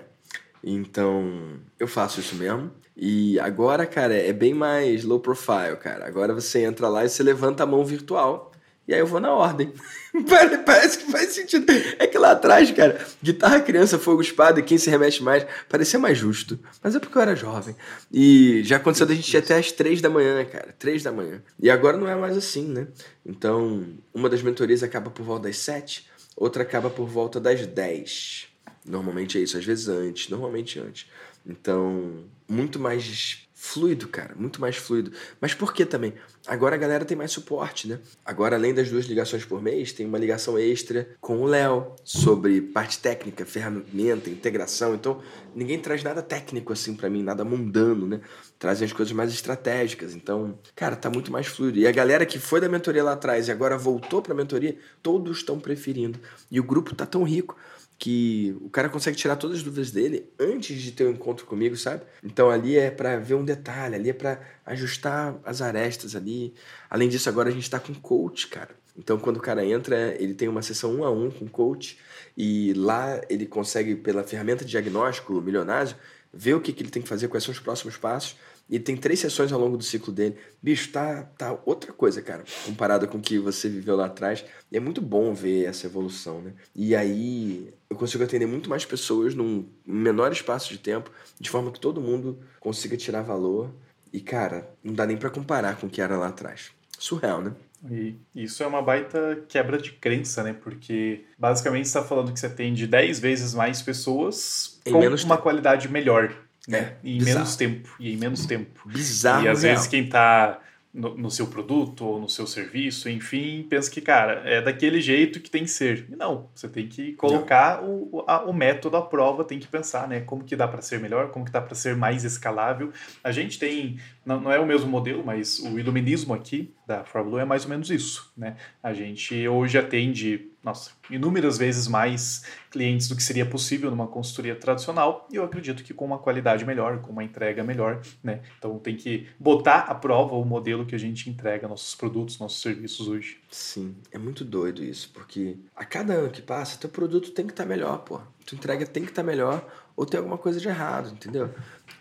então eu faço isso mesmo. E agora, cara, é bem mais low profile, cara. Agora você entra lá e você levanta a mão virtual. E aí eu vou na ordem. <laughs> Pare- Parece que faz sentido. É que lá atrás, cara, guitarra, criança, fogo, espada, quem se remexe mais, parecia mais justo. Mas é porque eu era jovem. E já aconteceu da gente ir até às três da manhã, cara. Três da manhã. E agora não é mais assim, né? Então, uma das mentorias acaba por volta das sete, outra acaba por volta das dez. Normalmente é isso, às vezes antes, normalmente antes. Então, muito mais fluido, cara, muito mais fluido. Mas por que também? Agora a galera tem mais suporte, né? Agora, além das duas ligações por mês, tem uma ligação extra com o Léo sobre parte técnica, ferramenta, integração. Então, ninguém traz nada técnico assim para mim, nada mundano, né? Trazem as coisas mais estratégicas. Então, cara, tá muito mais fluido. E a galera que foi da mentoria lá atrás e agora voltou pra mentoria, todos estão preferindo. E o grupo tá tão rico que o cara consegue tirar todas as dúvidas dele antes de ter o um encontro comigo, sabe? Então ali é para ver um detalhe, ali é para ajustar as arestas ali. Além disso, agora a gente está com coach, cara. Então quando o cara entra, ele tem uma sessão um a um com coach e lá ele consegue pela ferramenta de diagnóstico milionário ver o que, que ele tem que fazer, quais são os próximos passos e tem três sessões ao longo do ciclo dele. Bicho, tá, tá outra coisa, cara, comparada com o que você viveu lá atrás. E é muito bom ver essa evolução, né? E aí eu consigo atender muito mais pessoas num menor espaço de tempo, de forma que todo mundo consiga tirar valor. E, cara, não dá nem para comparar com o que era lá atrás. Surreal, né? E isso é uma baita quebra de crença, né? Porque basicamente você está falando que você atende 10 vezes mais pessoas em com uma tempo. qualidade melhor né? É, em bizarro. menos tempo. E em menos tempo. Bizarro. E às real. vezes quem está no, no, seu produto ou no seu serviço, enfim, pensa que, cara, é daquele jeito que tem que ser. E não, você tem que colocar o, a, o método à prova, tem que pensar, né? Como que dá para ser melhor, como que dá para ser mais escalável. A gente tem, não, não é o mesmo modelo, mas o iluminismo aqui da Fórmula é mais ou menos isso, né? A gente hoje atende nossa, inúmeras vezes mais clientes do que seria possível numa consultoria tradicional, e eu acredito que com uma qualidade melhor, com uma entrega melhor, né? Então tem que botar à prova o modelo que a gente entrega nossos produtos, nossos serviços hoje. Sim, é muito doido isso, porque a cada ano que passa, teu produto tem que estar tá melhor, pô. Tua entrega tem que estar tá melhor, ou tem alguma coisa de errado, entendeu?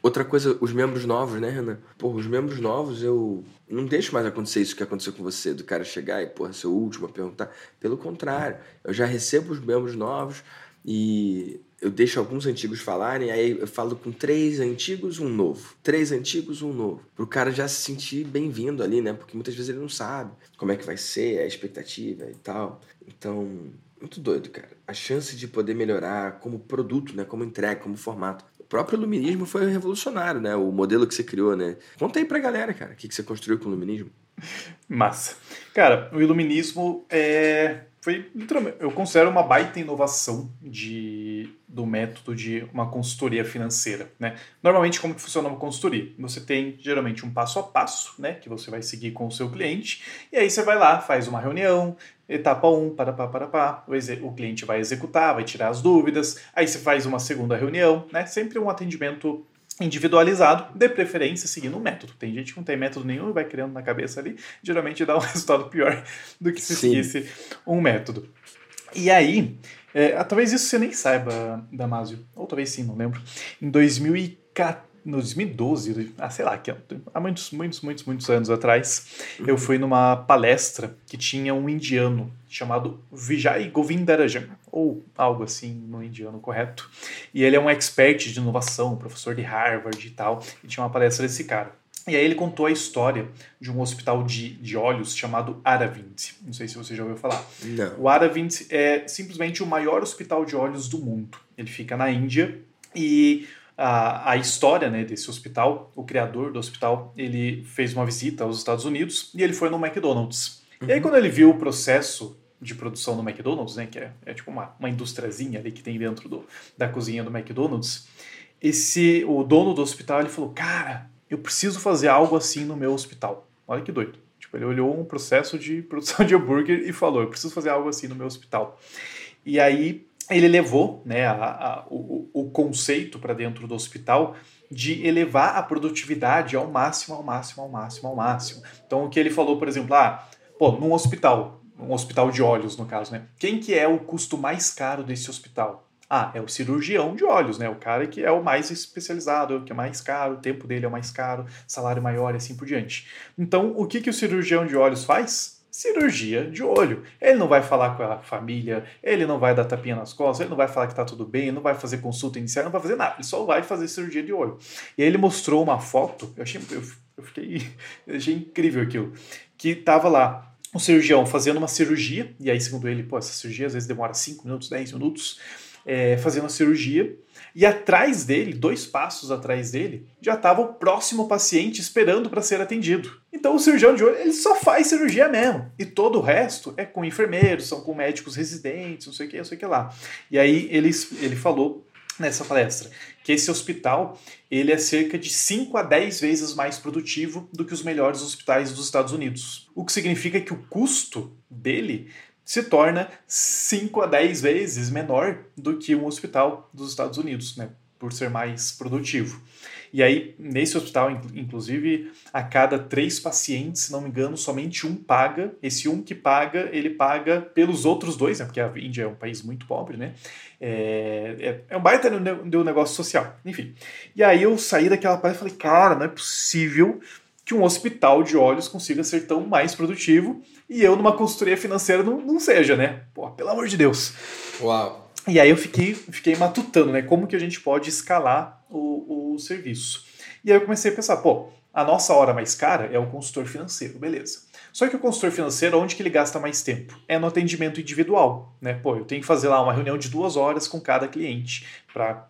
Outra coisa, os membros novos, né, Renan? Pô, os membros novos, eu não deixo mais acontecer isso que aconteceu com você, do cara chegar e, porra, ser o último a perguntar. Pelo contrário, eu já recebo os membros novos e eu deixo alguns antigos falarem, aí eu falo com três antigos, um novo. Três antigos, um novo. Pro cara já se sentir bem-vindo ali, né? Porque muitas vezes ele não sabe como é que vai ser, a expectativa e tal. Então, muito doido, cara. A chance de poder melhorar como produto, né? Como entrega, como formato próprio iluminismo foi revolucionário, né? O modelo que você criou, né? Conta aí pra galera, cara, o que, que você construiu com o iluminismo. Massa. Cara, o iluminismo é foi literalmente, eu considero uma baita inovação de, do método de uma consultoria financeira, né? Normalmente como que funciona uma consultoria? Você tem geralmente um passo a passo, né, que você vai seguir com o seu cliente, e aí você vai lá, faz uma reunião, etapa 1, um, para pá, para pá, o, o cliente vai executar, vai tirar as dúvidas, aí você faz uma segunda reunião, né? Sempre um atendimento individualizado, de preferência seguindo um método. Tem gente que não tem método nenhum e vai criando na cabeça ali, geralmente dá um <laughs> resultado pior do que se Sim. seguisse um método. E aí, é, talvez isso você nem saiba, Damásio, ou talvez sim, não lembro. Em 2014, no 2012, ah, sei lá, há muitos, muitos, muitos, muitos anos atrás, uhum. eu fui numa palestra que tinha um indiano chamado Vijay Govindarajan, ou algo assim no indiano correto. E ele é um expert de inovação, professor de Harvard e tal, e tinha uma palestra desse cara. E aí ele contou a história de um hospital de, de olhos chamado Aravind. Não sei se você já ouviu falar. Não. O Aravind é simplesmente o maior hospital de olhos do mundo. Ele fica na Índia e a, a história né, desse hospital, o criador do hospital, ele fez uma visita aos Estados Unidos e ele foi no McDonald's. Uhum. E aí, uhum. quando ele viu o processo de produção do McDonald's, né, que é, é tipo uma, uma industriazinha ali que tem dentro do, da cozinha do McDonald's, esse o dono do hospital ele falou: Cara, eu preciso fazer algo assim no meu hospital. Olha que doido. Tipo, ele olhou um processo de produção de hambúrguer e falou: Eu preciso fazer algo assim no meu hospital. E aí ele levou né, a, a, o, o conceito para dentro do hospital de elevar a produtividade ao máximo, ao máximo, ao máximo, ao máximo. Então, o que ele falou, por exemplo, ah, pô, num hospital, um hospital de olhos, no caso, né? Quem que é o custo mais caro desse hospital? Ah, é o cirurgião de olhos, né? O cara que é o mais especializado, o que é mais caro, o tempo dele é o mais caro, salário maior e assim por diante. Então, o que, que o cirurgião de olhos faz? Cirurgia de olho. Ele não vai falar com a família, ele não vai dar tapinha nas costas, ele não vai falar que está tudo bem, ele não vai fazer consulta inicial, não vai fazer nada, ele só vai fazer cirurgia de olho. E aí ele mostrou uma foto, eu achei, eu, eu fiquei, eu <laughs> achei incrível aquilo, que tava lá um cirurgião fazendo uma cirurgia, e aí segundo ele, pô, essa cirurgia às vezes demora 5 minutos, 10 minutos, é, fazendo a cirurgia. E atrás dele, dois passos atrás dele, já estava o próximo paciente esperando para ser atendido. Então o cirurgião de olho ele só faz cirurgia mesmo. E todo o resto é com enfermeiros, são com médicos residentes, não sei o que, não sei o que lá. E aí ele, ele falou nessa palestra que esse hospital ele é cerca de 5 a 10 vezes mais produtivo do que os melhores hospitais dos Estados Unidos. O que significa que o custo dele se torna 5 a 10 vezes menor do que um hospital dos Estados Unidos, né, por ser mais produtivo. E aí, nesse hospital, inclusive, a cada três pacientes, se não me engano, somente um paga. Esse um que paga, ele paga pelos outros dois, né? Porque a Índia é um país muito pobre, né? É, é, é um baita de um negócio social. Enfim. E aí eu saí daquela parte e falei, cara, não é possível que um hospital de olhos consiga ser tão mais produtivo e eu numa consultoria financeira não, não seja, né? Pô, pelo amor de Deus. Uau. E aí eu fiquei, fiquei matutando, né? Como que a gente pode escalar o, o serviço. E aí eu comecei a pensar, pô, a nossa hora mais cara é o consultor financeiro, beleza. Só que o consultor financeiro, onde que ele gasta mais tempo? É no atendimento individual, né? Pô, eu tenho que fazer lá uma reunião de duas horas com cada cliente para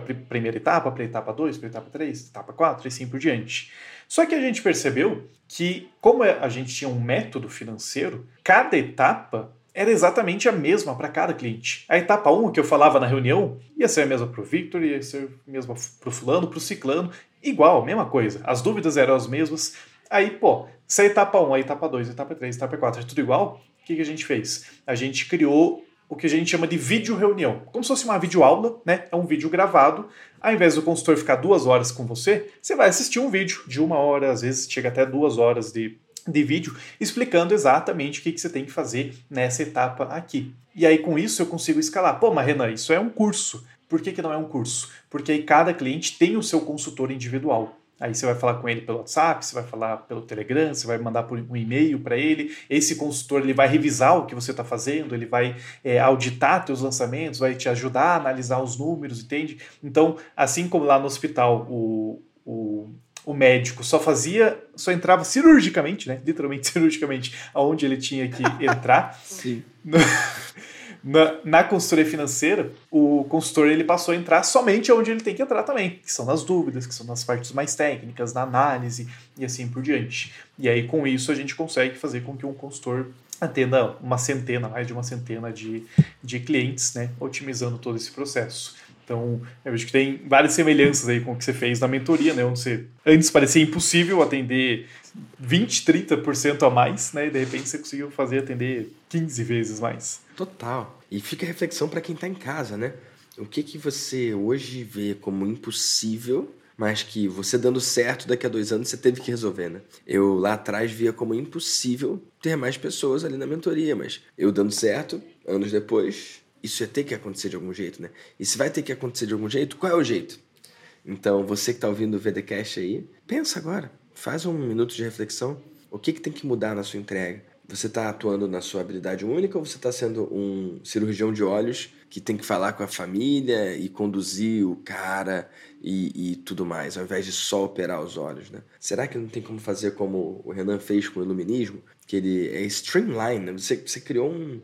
para primeira etapa, para etapa 2, para etapa 3, etapa 4 e assim por diante. Só que a gente percebeu que, como a gente tinha um método financeiro, cada etapa era exatamente a mesma para cada cliente. A etapa 1 que eu falava na reunião ia ser a mesma para o Victor, ia ser a mesma para o fulano, para o ciclano, igual, mesma coisa. As dúvidas eram as mesmas. Aí, pô, se a etapa 1, a etapa 2, a etapa 3, a etapa 4 é tudo igual, o que, que a gente fez? A gente criou o que a gente chama de vídeo reunião. Como se fosse uma videoaula, né? É um vídeo gravado. Ao invés do consultor ficar duas horas com você, você vai assistir um vídeo de uma hora, às vezes chega até duas horas de, de vídeo, explicando exatamente o que, que você tem que fazer nessa etapa aqui. E aí, com isso, eu consigo escalar. Pô, mas Renan, isso é um curso. Por que, que não é um curso? Porque aí cada cliente tem o seu consultor individual. Aí você vai falar com ele pelo WhatsApp, você vai falar pelo Telegram, você vai mandar por um e-mail para ele. Esse consultor ele vai revisar o que você está fazendo, ele vai é, auditar teus lançamentos, vai te ajudar a analisar os números, entende? Então, assim como lá no hospital o, o, o médico só fazia, só entrava cirurgicamente, né? Literalmente <laughs> cirurgicamente, aonde ele tinha que <laughs> entrar. Sim. Na, na consultoria financeira, o consultor ele passou a entrar somente onde ele tem que entrar também, que são nas dúvidas, que são nas partes mais técnicas, na análise e assim por diante. E aí, com isso, a gente consegue fazer com que um consultor atenda uma centena, mais de uma centena de, de clientes, né, otimizando todo esse processo. Então, eu vejo que tem várias semelhanças aí com o que você fez na mentoria, né? Onde você antes parecia impossível atender 20, 30% a mais, né? E de repente você conseguiu fazer atender 15 vezes mais. Total. E fica a reflexão para quem está em casa, né? O que que você hoje vê como impossível, mas que você dando certo daqui a dois anos você teve que resolver, né? Eu lá atrás via como impossível ter mais pessoas ali na mentoria, mas eu dando certo, anos depois, isso ia ter que acontecer de algum jeito, né? E se vai ter que acontecer de algum jeito, qual é o jeito? Então, você que está ouvindo o VDCast aí, pensa agora. Faz um minuto de reflexão. O que, que tem que mudar na sua entrega? Você está atuando na sua habilidade única ou você está sendo um cirurgião de olhos que tem que falar com a família e conduzir o cara e, e, tudo mais, ao invés de só operar os olhos, né? Será que não tem como fazer como o Renan fez com o iluminismo? Que ele é streamline, né? Você, você criou um,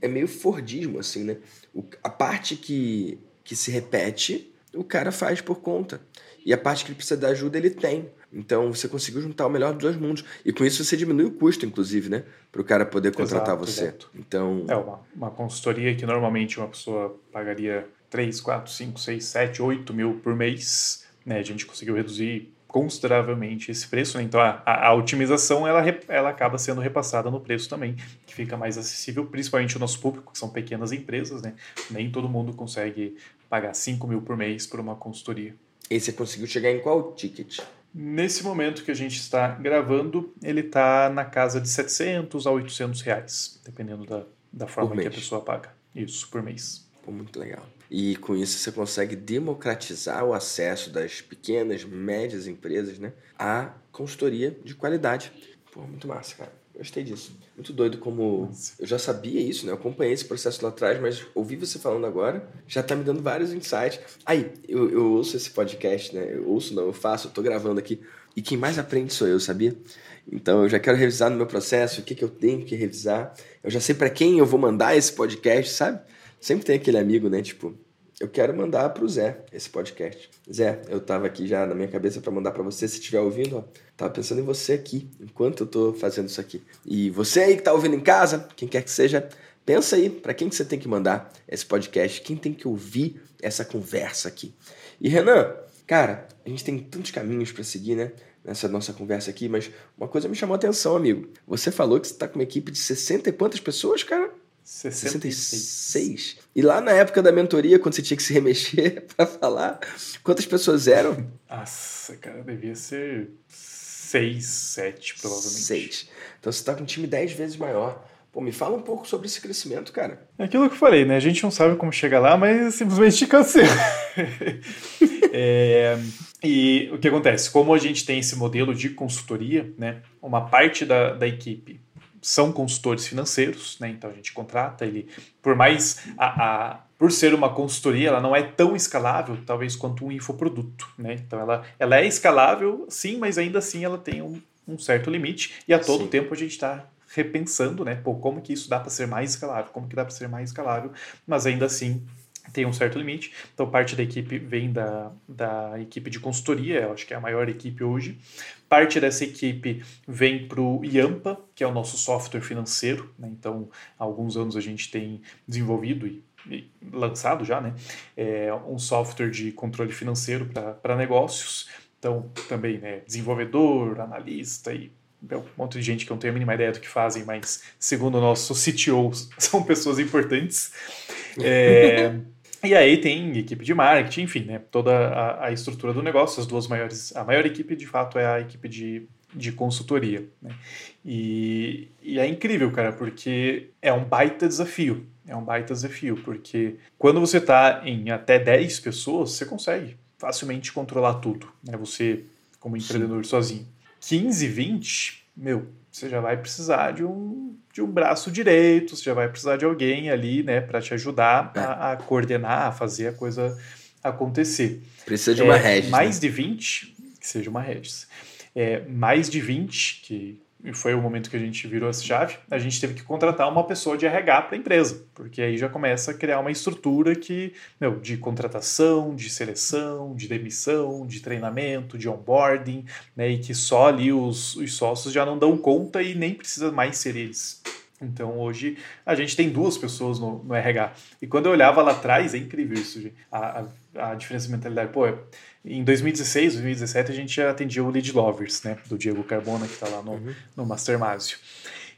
é meio Fordismo, assim, né? O, a parte que, que se repete, o cara faz por conta. E a parte que ele precisa da ajuda, ele tem. Então você conseguiu juntar o melhor dos dois mundos. E com isso você diminui o custo, inclusive, né? Para o cara poder contratar exato, você. Exato. Então. É uma, uma consultoria que normalmente uma pessoa pagaria 3, 4, 5, 6, 7, 8 mil por mês. Né? A gente conseguiu reduzir consideravelmente esse preço. Né? Então a, a, a, otimização ela, ela acaba sendo repassada no preço também, que fica mais acessível, principalmente o nosso público, que são pequenas empresas. Né? Nem todo mundo consegue pagar 5 mil por mês por uma consultoria. E você conseguiu chegar em qual ticket? Nesse momento que a gente está gravando, ele está na casa de 700 a 800 reais, dependendo da, da forma que a pessoa paga. Isso, por mês. Pô, muito legal. E com isso você consegue democratizar o acesso das pequenas, médias empresas né, à consultoria de qualidade. Pô, muito massa, cara. Gostei disso. Muito doido como. Nossa. Eu já sabia isso, né? Eu acompanhei esse processo lá atrás, mas ouvi você falando agora, já tá me dando vários insights. Aí, eu, eu ouço esse podcast, né? Eu ouço, não, eu faço, eu tô gravando aqui. E quem mais aprende sou eu, sabia? Então eu já quero revisar no meu processo o que, que eu tenho que revisar. Eu já sei para quem eu vou mandar esse podcast, sabe? sempre tem aquele amigo, né? Tipo, eu quero mandar pro Zé esse podcast. Zé, eu tava aqui já na minha cabeça para mandar para você, se estiver ouvindo, ó. Tava pensando em você aqui, enquanto eu tô fazendo isso aqui. E você aí que tá ouvindo em casa, quem quer que seja, pensa aí para quem que você tem que mandar esse podcast, quem tem que ouvir essa conversa aqui. E Renan, cara, a gente tem tantos caminhos para seguir, né? Nessa nossa conversa aqui, mas uma coisa me chamou a atenção, amigo. Você falou que você tá com uma equipe de 60 e quantas pessoas, cara? 66. 66. E lá na época da mentoria, quando você tinha que se remexer <laughs> para falar, quantas pessoas eram? Nossa, cara, devia ser seis, sete, provavelmente. Seis. Então você está com um time dez vezes maior. Pô, me fala um pouco sobre esse crescimento, cara. É aquilo que eu falei, né? A gente não sabe como chegar lá, mas simplesmente <laughs> cansei. é, e o que acontece? Como a gente tem esse modelo de consultoria, né? Uma parte da, da equipe são consultores financeiros, né? Então a gente contrata ele, por mais a, a, por ser uma consultoria, ela não é tão escalável, talvez quanto um infoproduto, né? Então ela, ela é escalável, sim, mas ainda assim ela tem um, um certo limite e a todo sim. tempo a gente está repensando, né? Pô, como que isso dá para ser mais escalável? Como que dá para ser mais escalável? Mas ainda assim tem um certo limite. Então, parte da equipe vem da, da equipe de consultoria, eu acho que é a maior equipe hoje. Parte dessa equipe vem para o IAMPA, que é o nosso software financeiro. Né? Então, há alguns anos a gente tem desenvolvido e, e lançado já né? É um software de controle financeiro para negócios. Então, também né, desenvolvedor, analista e um monte de gente que não tenho a mínima ideia do que fazem, mas segundo o nosso CTO, <laughs> são pessoas importantes. É, <laughs> e aí tem equipe de marketing, enfim, né, toda a, a, estrutura do negócio, as duas maiores, a maior equipe de fato é a equipe de, de consultoria. Né? E, e é incrível, cara, porque é um baita desafio. É um baita desafio, porque quando você está em até 10 pessoas, você consegue facilmente controlar tudo, né? Você, como empreendedor Sim. sozinho. 15, 20, meu, você já vai precisar de um, de um braço direito, você já vai precisar de alguém ali, né, para te ajudar é. a, a, coordenar, a fazer a coisa acontecer. Precisa de uma é, Regis. Mais né? de 20, que seja uma Regis. É, mais de 20, que e foi o momento que a gente virou essa chave, a gente teve que contratar uma pessoa de RH para a empresa, porque aí já começa a criar uma estrutura que, meu, de contratação, de seleção, de demissão, de treinamento, de onboarding, né, e que só ali os, os sócios já não dão conta e nem precisa mais ser eles. Então hoje a gente tem duas pessoas no, no RH. E quando eu olhava lá atrás, é incrível isso, gente. A, a, a diferença de mentalidade. Pô, em 2016, 2017, a gente já atendia o Lead Lovers, né? Do Diego Carbona, que está lá no, uhum. no Mastermásio.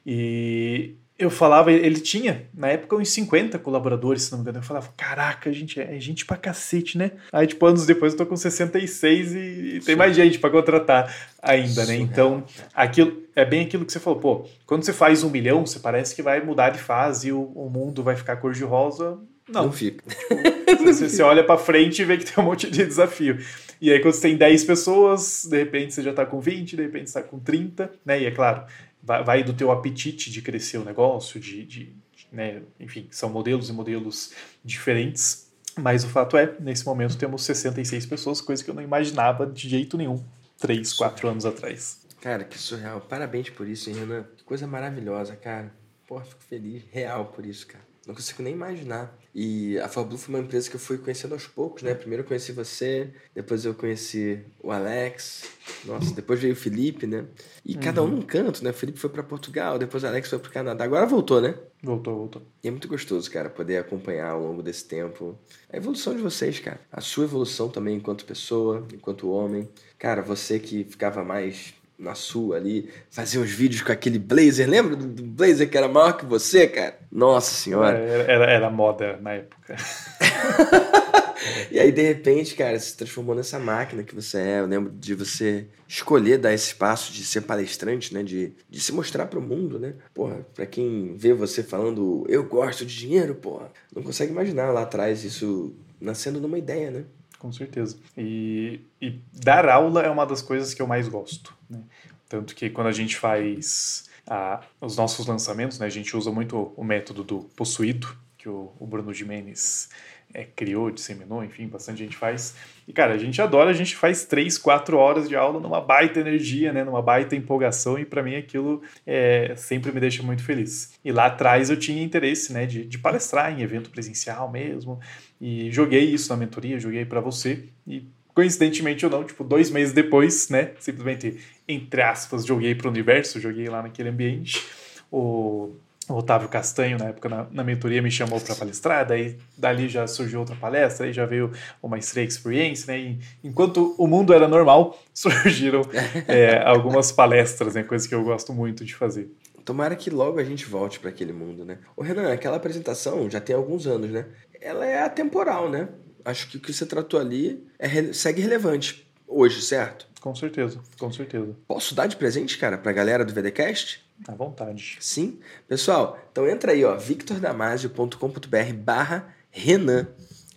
E eu falava, ele tinha, na época, uns 50 colaboradores, se não me engano. Eu falava, caraca, gente, é gente pra cacete, né? Aí, tipo, anos depois eu tô com 66 e, e tem mais gente para contratar ainda, né? Então, aquilo é bem aquilo que você falou, pô, quando você faz um milhão, você parece que vai mudar de fase, o, o mundo vai ficar cor-de-rosa. Não, não fica. Tipo, você, você olha para frente e vê que tem um monte de desafio. E aí, quando você tem 10 pessoas, de repente você já está com 20, de repente você está com 30, né? E é claro, vai, vai, do teu apetite de crescer o negócio, de, de, de né? enfim, são modelos e modelos diferentes. Mas o fato é, nesse momento temos 66 pessoas, coisa que eu não imaginava de jeito nenhum, 3, 4 anos atrás. Cara, que surreal. Parabéns por isso, hein, Renan? Que coisa maravilhosa, cara. Pô, fico feliz, real por isso, cara. Não consigo nem imaginar. E a Fablu foi uma empresa que eu fui conhecendo aos poucos, né? Primeiro eu conheci você, depois eu conheci o Alex, nossa, depois veio o Felipe, né? E uhum. cada um num canto, né? O Felipe foi para Portugal, depois o Alex foi para o Canadá. Agora voltou, né? Voltou, voltou. E é muito gostoso, cara, poder acompanhar ao longo desse tempo a evolução de vocês, cara. A sua evolução também enquanto pessoa, enquanto homem. Cara, você que ficava mais na sua ali, fazia uns vídeos com aquele blazer. Lembra do blazer que era maior que você, cara? Nossa senhora. É, era, era moda na época. <laughs> e aí, de repente, cara, se transformou nessa máquina que você é. Eu lembro de você escolher dar esse espaço de ser palestrante, né? De, de se mostrar para o mundo, né? Porra, pra quem vê você falando, eu gosto de dinheiro, porra, não consegue imaginar lá atrás isso nascendo numa ideia, né? Com certeza. E, e dar aula é uma das coisas que eu mais gosto. Né? Tanto que quando a gente faz a, os nossos lançamentos, né, a gente usa muito o método do possuído, que o, o Bruno Jimenez é, criou, disseminou, enfim, bastante gente faz. E, cara, a gente adora, a gente faz três, quatro horas de aula numa baita energia, né, numa baita empolgação, e para mim aquilo é, sempre me deixa muito feliz. E lá atrás eu tinha interesse, né, de, de palestrar em evento presencial mesmo, e joguei isso na mentoria, joguei para você, e coincidentemente ou não, tipo, dois meses depois, né, simplesmente, entre aspas, joguei para o universo, joguei lá naquele ambiente, o o Otávio Castanho, na época na, na mentoria, me chamou para palestrar, daí dali já surgiu outra palestra, aí já veio uma Stray Experience, né? E, enquanto o mundo era normal, <laughs> surgiram é, algumas palestras, né? Coisas que eu gosto muito de fazer. Tomara que logo a gente volte para aquele mundo, né? Ô Renan, aquela apresentação já tem alguns anos, né? Ela é atemporal, né? Acho que o que você tratou ali é, segue relevante hoje, certo? Com certeza, com certeza. Posso dar de presente, cara, pra galera do VDCast? À vontade. Sim. Pessoal, então entra aí, ó, victordamasio.com.br barra Renan.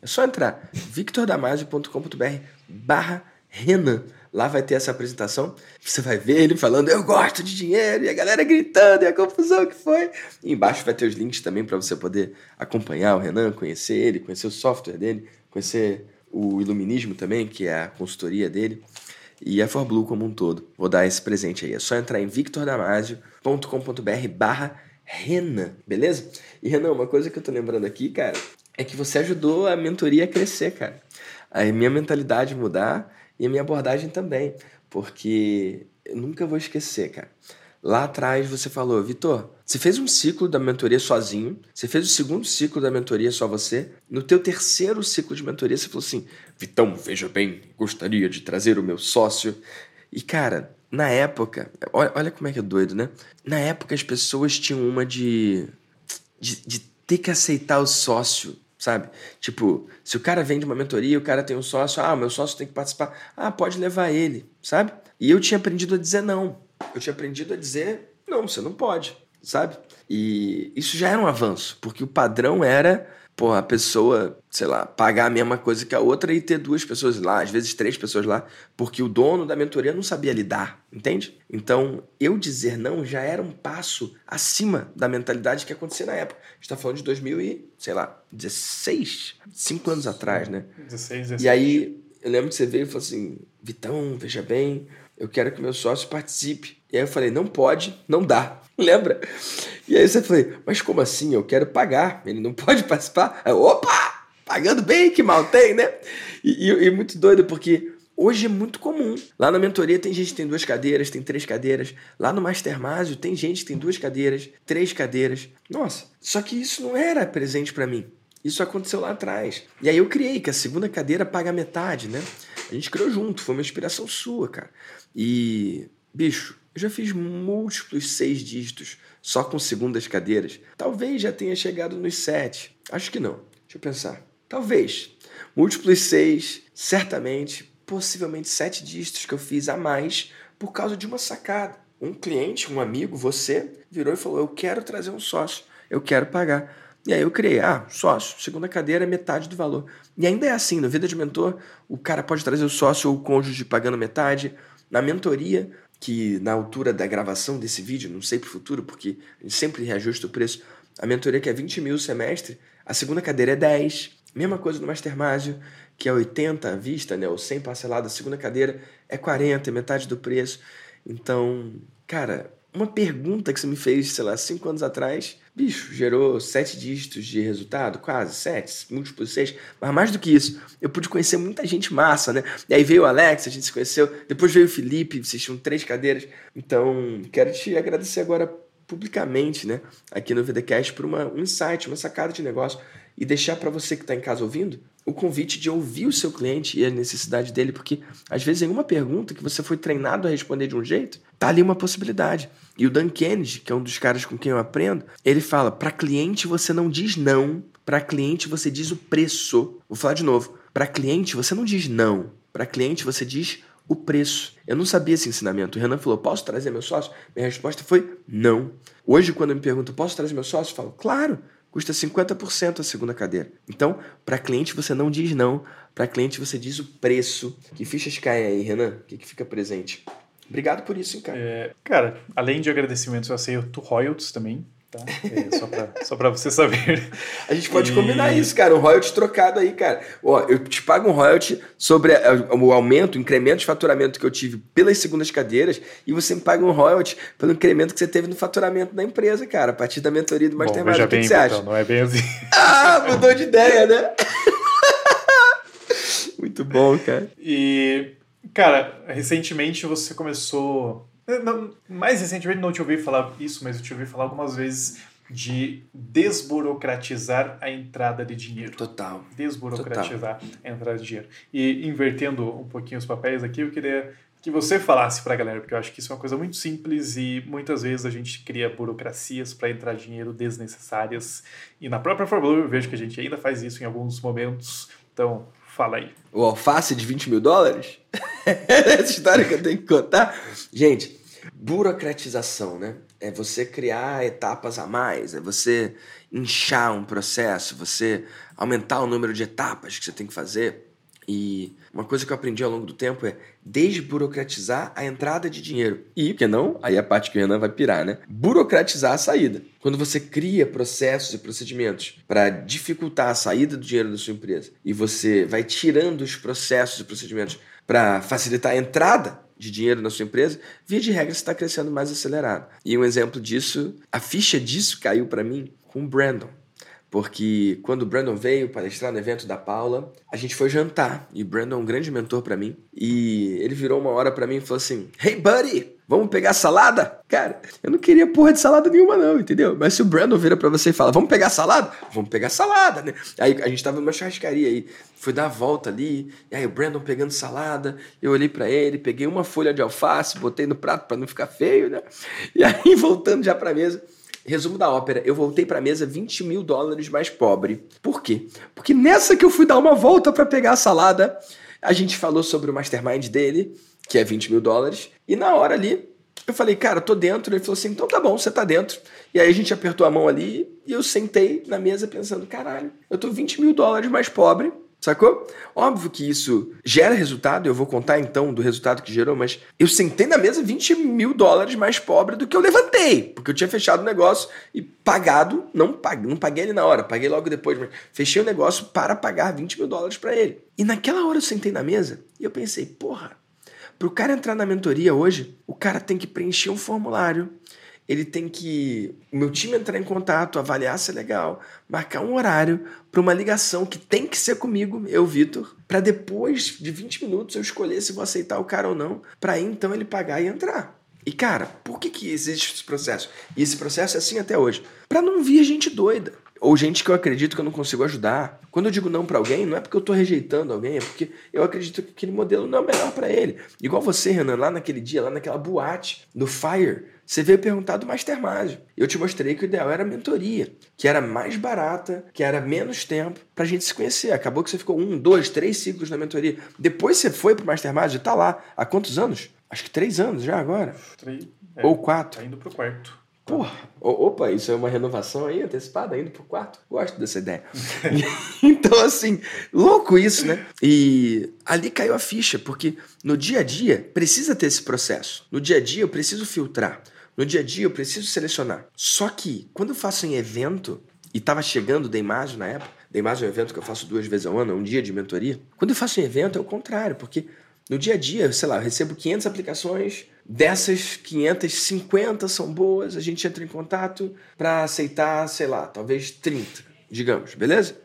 É só entrar, victordamasio.com.br barra Renan. Lá vai ter essa apresentação. Você vai ver ele falando, eu gosto de dinheiro, e a galera gritando, e a confusão que foi. E embaixo vai ter os links também para você poder acompanhar o Renan, conhecer ele, conhecer o software dele, conhecer o Iluminismo também, que é a consultoria dele e a ForBlue como um todo. Vou dar esse presente aí. É só entrar em victordamasio.com.br barra Renan, beleza? E Renan, uma coisa que eu tô lembrando aqui, cara, é que você ajudou a mentoria a crescer, cara. A minha mentalidade mudar e a minha abordagem também. Porque eu nunca vou esquecer, cara. Lá atrás você falou, Vitor, você fez um ciclo da mentoria sozinho, você fez o segundo ciclo da mentoria só você. No teu terceiro ciclo de mentoria você falou assim, Vitão, veja bem, gostaria de trazer o meu sócio. E cara, na época, olha, olha como é que é doido, né? Na época as pessoas tinham uma de, de, de ter que aceitar o sócio sabe? Tipo, se o cara vende uma mentoria, o cara tem um sócio, ah, meu sócio tem que participar, ah, pode levar ele, sabe? E eu tinha aprendido a dizer não eu tinha aprendido a dizer: não, você não pode, sabe? E isso já era um avanço, porque o padrão era pô, a pessoa, sei lá, pagar a mesma coisa que a outra e ter duas pessoas lá, às vezes três pessoas lá, porque o dono da mentoria não sabia lidar, entende? Então, eu dizer não já era um passo acima da mentalidade que acontecia na época. A gente tá falando de 2000 e, sei lá, 16, cinco anos atrás, né? 16, 16. E aí, eu lembro que você veio e falou assim, Vitão, veja bem, eu quero que meu sócio participe. E aí eu falei, não pode, não dá. <laughs> Lembra? E aí você falei, mas como assim? Eu quero pagar, ele não pode participar? Aí, opa! Pagando bem, que mal tem, né? E, e, e muito doido, porque hoje é muito comum. Lá na mentoria tem gente que tem duas cadeiras, tem três cadeiras. Lá no Mastermásio tem gente que tem duas cadeiras, três cadeiras. Nossa, só que isso não era presente para mim. Isso aconteceu lá atrás. E aí eu criei que a segunda cadeira paga metade, né? A gente criou junto, foi uma inspiração sua, cara. E, bicho, eu já fiz múltiplos seis dígitos só com segundas cadeiras. Talvez já tenha chegado nos sete. Acho que não. Deixa eu pensar. Talvez. Múltiplos seis, certamente, possivelmente sete dígitos que eu fiz a mais por causa de uma sacada. Um cliente, um amigo, você, virou e falou: Eu quero trazer um sócio, eu quero pagar. E aí eu criei, ah, sócio, segunda cadeira é metade do valor. E ainda é assim, no Vida de Mentor, o cara pode trazer o sócio ou o cônjuge pagando metade. Na mentoria, que na altura da gravação desse vídeo, não sei para o futuro, porque sempre reajusta o preço, a mentoria que é 20 mil semestre, a segunda cadeira é 10. Mesma coisa no Mastermásio, que é 80 à vista, né, ou 100 parcelado, a segunda cadeira é 40, é metade do preço. Então, cara, uma pergunta que você me fez, sei lá, cinco anos atrás, bicho, gerou sete dígitos de resultado, quase, sete, múltiplos seis, mas mais do que isso, eu pude conhecer muita gente massa, né? E aí veio o Alex, a gente se conheceu, depois veio o Felipe, vocês tinham três cadeiras, então quero te agradecer agora publicamente, né, aqui no VDCast por uma, um insight, uma sacada de negócio e deixar para você que está em casa ouvindo o convite de ouvir o seu cliente e a necessidade dele, porque às vezes em uma pergunta que você foi treinado a responder de um jeito, tá ali uma possibilidade. E o Dan Kennedy, que é um dos caras com quem eu aprendo, ele fala: para cliente você não diz não, para cliente você diz o preço. Vou falar de novo. Para cliente você não diz não, para cliente você diz o preço. Eu não sabia esse ensinamento. O Renan falou: posso trazer meu sócio? Minha resposta foi não. Hoje, quando me pergunto, posso trazer meu sócio? Eu falo, claro custa 50% a segunda cadeira. Então, para cliente você não diz não, para cliente você diz o preço. Que fichas caem aí, Renan? O que, que fica presente? Obrigado por isso, hein, cara. É, cara, além de agradecimentos, eu aceito royalties também. Tá? É, só, pra, só pra você saber. A gente pode e... combinar isso, cara. Um royalty trocado aí, cara. Ó, eu te pago um royalty sobre o aumento, o incremento de faturamento que eu tive pelas segundas cadeiras e você me paga um royalty pelo incremento que você teve no faturamento da empresa, cara, a partir da mentoria do Mastermind. O que, bem, que você então, acha? Não é bem assim. Ah, mudou de ideia, né? <laughs> Muito bom, cara. E, cara, recentemente você começou mais recentemente não te ouvi falar isso, mas eu te ouvi falar algumas vezes de desburocratizar a entrada de dinheiro. Total. Desburocratizar Total. a entrada de dinheiro. E invertendo um pouquinho os papéis aqui, eu queria que você falasse para a galera, porque eu acho que isso é uma coisa muito simples e muitas vezes a gente cria burocracias para entrar dinheiro desnecessárias. E na própria Fórmula eu vejo que a gente ainda faz isso em alguns momentos. Então, fala aí. O alface de 20 mil dólares? <laughs> Essa história que eu tenho que contar. Gente, burocratização, né? É você criar etapas a mais, é você inchar um processo, você aumentar o número de etapas que você tem que fazer. E uma coisa que eu aprendi ao longo do tempo é desburocratizar a entrada de dinheiro. E, que não, aí é a parte que o Renan vai pirar, né? Burocratizar a saída. Quando você cria processos e procedimentos para dificultar a saída do dinheiro da sua empresa e você vai tirando os processos e procedimentos para facilitar a entrada de dinheiro na sua empresa, via de regra você está crescendo mais acelerado. E um exemplo disso, a ficha disso caiu para mim com o Brandon. Porque quando o Brandon veio palestrar no evento da Paula, a gente foi jantar. E o Brandon é um grande mentor para mim. E ele virou uma hora para mim e falou assim: Hey, buddy, vamos pegar salada? Cara, eu não queria porra de salada nenhuma, não, entendeu? Mas se o Brandon vira para você e fala: Vamos pegar salada? Vamos pegar salada, né? Aí a gente tava numa churrascaria aí. Fui dar a volta ali. E aí o Brandon pegando salada. Eu olhei para ele, peguei uma folha de alface, botei no prato para não ficar feio, né? E aí <laughs> voltando já pra mesa. Resumo da ópera, eu voltei para a mesa 20 mil dólares mais pobre. Por quê? Porque nessa que eu fui dar uma volta para pegar a salada, a gente falou sobre o mastermind dele, que é 20 mil dólares, e na hora ali eu falei, cara, tô dentro. Ele falou assim, então tá bom, você tá dentro. E aí a gente apertou a mão ali e eu sentei na mesa pensando, caralho, eu tô 20 mil dólares mais pobre Sacou? Óbvio que isso gera resultado, eu vou contar então do resultado que gerou, mas eu sentei na mesa 20 mil dólares mais pobre do que eu levantei, porque eu tinha fechado o negócio e pagado, não paguei, não paguei ele na hora, paguei logo depois, mas fechei o negócio para pagar 20 mil dólares para ele. E naquela hora eu sentei na mesa e eu pensei, porra, pro cara entrar na mentoria hoje, o cara tem que preencher um formulário ele tem que. O meu time entrar em contato, avaliar se é legal, marcar um horário para uma ligação que tem que ser comigo, eu, Vitor, para depois de 20 minutos eu escolher se vou aceitar o cara ou não, para então ele pagar e entrar. E cara, por que, que existe esse processo? E esse processo é assim até hoje. Para não vir gente doida. Ou gente que eu acredito que eu não consigo ajudar. Quando eu digo não para alguém, não é porque eu tô rejeitando alguém, é porque eu acredito que aquele modelo não é o melhor para ele. Igual você, Renan, lá naquele dia, lá naquela boate, no Fire, você veio perguntar do Mastermind. Eu te mostrei que o ideal era a mentoria, que era mais barata, que era menos tempo pra gente se conhecer. Acabou que você ficou um, dois, três ciclos na mentoria. Depois você foi pro Mastermind e tá lá. Há quantos anos? Acho que três anos já agora. Três. É, Ou quatro. Tá indo pro quarto. Porra, opa, isso é uma renovação aí antecipada, indo pro quarto. Gosto dessa ideia. <laughs> então, assim, louco isso, né? E ali caiu a ficha, porque no dia a dia precisa ter esse processo. No dia a dia eu preciso filtrar. No dia a dia eu preciso selecionar. Só que quando eu faço em evento, e estava chegando o Deimásio na época, Deimásio é um evento que eu faço duas vezes ao ano, é um dia de mentoria. Quando eu faço em evento é o contrário, porque no dia a dia, sei lá, eu recebo 500 aplicações, dessas 550 são boas, a gente entra em contato para aceitar, sei lá, talvez 30, digamos, beleza?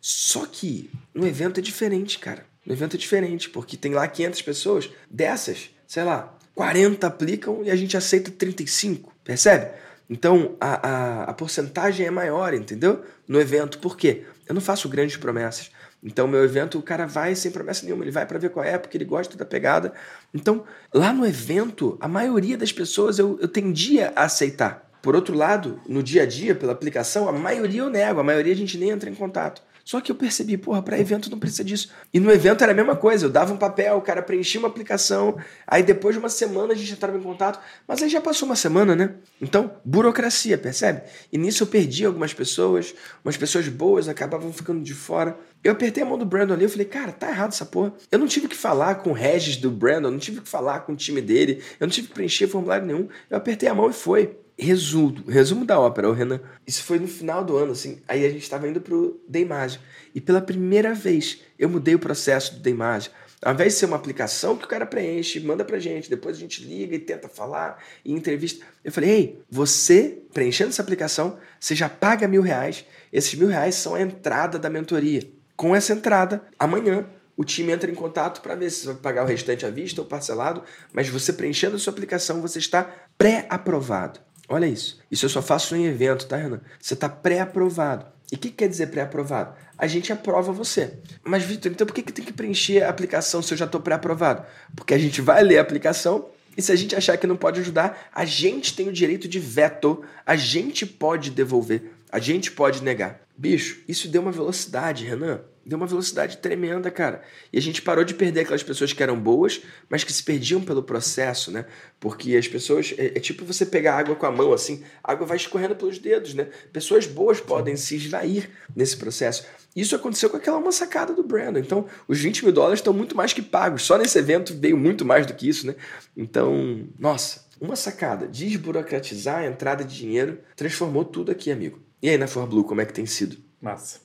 Só que no evento é diferente, cara. No evento é diferente, porque tem lá 500 pessoas, dessas, sei lá, 40 aplicam e a gente aceita 35, percebe? Então a, a, a porcentagem é maior, entendeu? No evento, por quê? Eu não faço grandes promessas. Então, meu evento, o cara vai sem promessa nenhuma, ele vai para ver qual é, porque ele gosta da pegada. Então, lá no evento, a maioria das pessoas eu, eu tendia a aceitar. Por outro lado, no dia a dia, pela aplicação, a maioria eu nego, a maioria a gente nem entra em contato. Só que eu percebi, porra, para evento não precisa disso. E no evento era a mesma coisa, eu dava um papel, o cara preenchia uma aplicação, aí depois de uma semana a gente entrava em contato, mas aí já passou uma semana, né? Então, burocracia, percebe? E nisso eu perdi algumas pessoas, umas pessoas boas acabavam ficando de fora. Eu apertei a mão do Brandon ali, eu falei, cara, tá errado essa porra. Eu não tive que falar com o Regis do Brandon, não tive que falar com o time dele, eu não tive que preencher formulário nenhum. Eu apertei a mão e foi. Resumo, resumo da ópera, o Renan. Isso foi no final do ano, assim. Aí a gente estava indo pro Deimage. E pela primeira vez eu mudei o processo do Deimage. Ao invés de ser uma aplicação que o cara preenche, manda pra gente, depois a gente liga e tenta falar e entrevista. Eu falei, ei, você preenchendo essa aplicação, você já paga mil reais. Esses mil reais são a entrada da mentoria. Com essa entrada, amanhã o time entra em contato para ver se você vai pagar o restante à vista ou parcelado, mas você preenchendo a sua aplicação, você está pré-aprovado. Olha isso. Isso eu só faço em evento, tá, Renan? Você está pré-aprovado. E o que quer dizer pré-aprovado? A gente aprova você. Mas, Vitor, então por que, que tem que preencher a aplicação se eu já estou pré-aprovado? Porque a gente vai ler a aplicação e se a gente achar que não pode ajudar, a gente tem o direito de veto, a gente pode devolver, a gente pode negar. Bicho, isso deu uma velocidade, Renan. Deu uma velocidade tremenda, cara. E a gente parou de perder aquelas pessoas que eram boas, mas que se perdiam pelo processo, né? Porque as pessoas. É, é tipo você pegar água com a mão, assim, a água vai escorrendo pelos dedos, né? Pessoas boas podem se esvair nesse processo. Isso aconteceu com aquela uma sacada do Brandon. Então, os 20 mil dólares estão muito mais que pagos. Só nesse evento veio muito mais do que isso, né? Então, nossa, uma sacada. Desburocratizar a entrada de dinheiro transformou tudo aqui, amigo. E aí na ForBlue, como é que tem sido? Massa.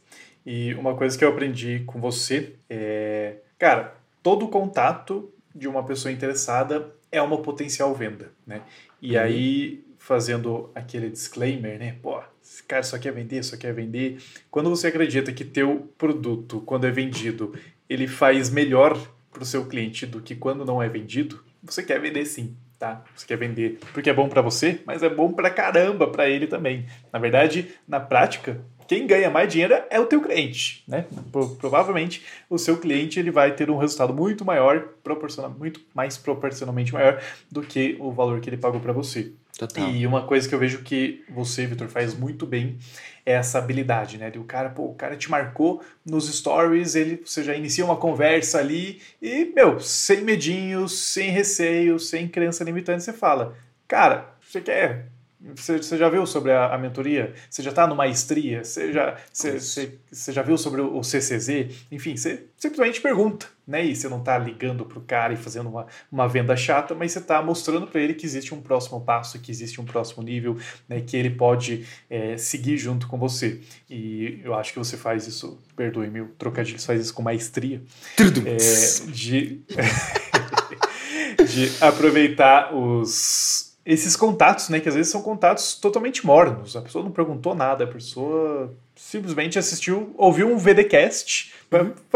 E uma coisa que eu aprendi com você é, cara, todo contato de uma pessoa interessada é uma potencial venda, né? E uhum. aí, fazendo aquele disclaimer, né? Pô, esse cara só quer vender, só quer vender. Quando você acredita que teu produto, quando é vendido, ele faz melhor para o seu cliente do que quando não é vendido, você quer vender sim, tá? Você quer vender porque é bom para você, mas é bom para caramba para ele também. Na verdade, na prática, quem ganha mais dinheiro é o teu cliente, né? Provavelmente o seu cliente ele vai ter um resultado muito maior, proporcional, muito mais proporcionalmente maior do que o valor que ele pagou para você. Total. E uma coisa que eu vejo que você, Vitor, faz muito bem é essa habilidade, né? De o cara, pô, o cara te marcou nos stories, ele, você já inicia uma conversa ali e, meu, sem medinhos, sem receio, sem crença limitante, você fala, cara, você quer você, você já viu sobre a, a mentoria? Você já está no maestria? Você já, você, você, você, já viu sobre o, CCZ? Enfim, você simplesmente pergunta, né? E você não está ligando para o cara e fazendo uma, uma venda chata, mas você está mostrando para ele que existe um próximo passo, que existe um próximo nível, né? Que ele pode é, seguir junto com você. E eu acho que você faz isso, perdoe-me, o trocadilho faz isso com maestria. É, de, <laughs> de aproveitar os esses contatos, né? Que às vezes são contatos totalmente mornos. A pessoa não perguntou nada, a pessoa simplesmente assistiu, ouviu um VDcast.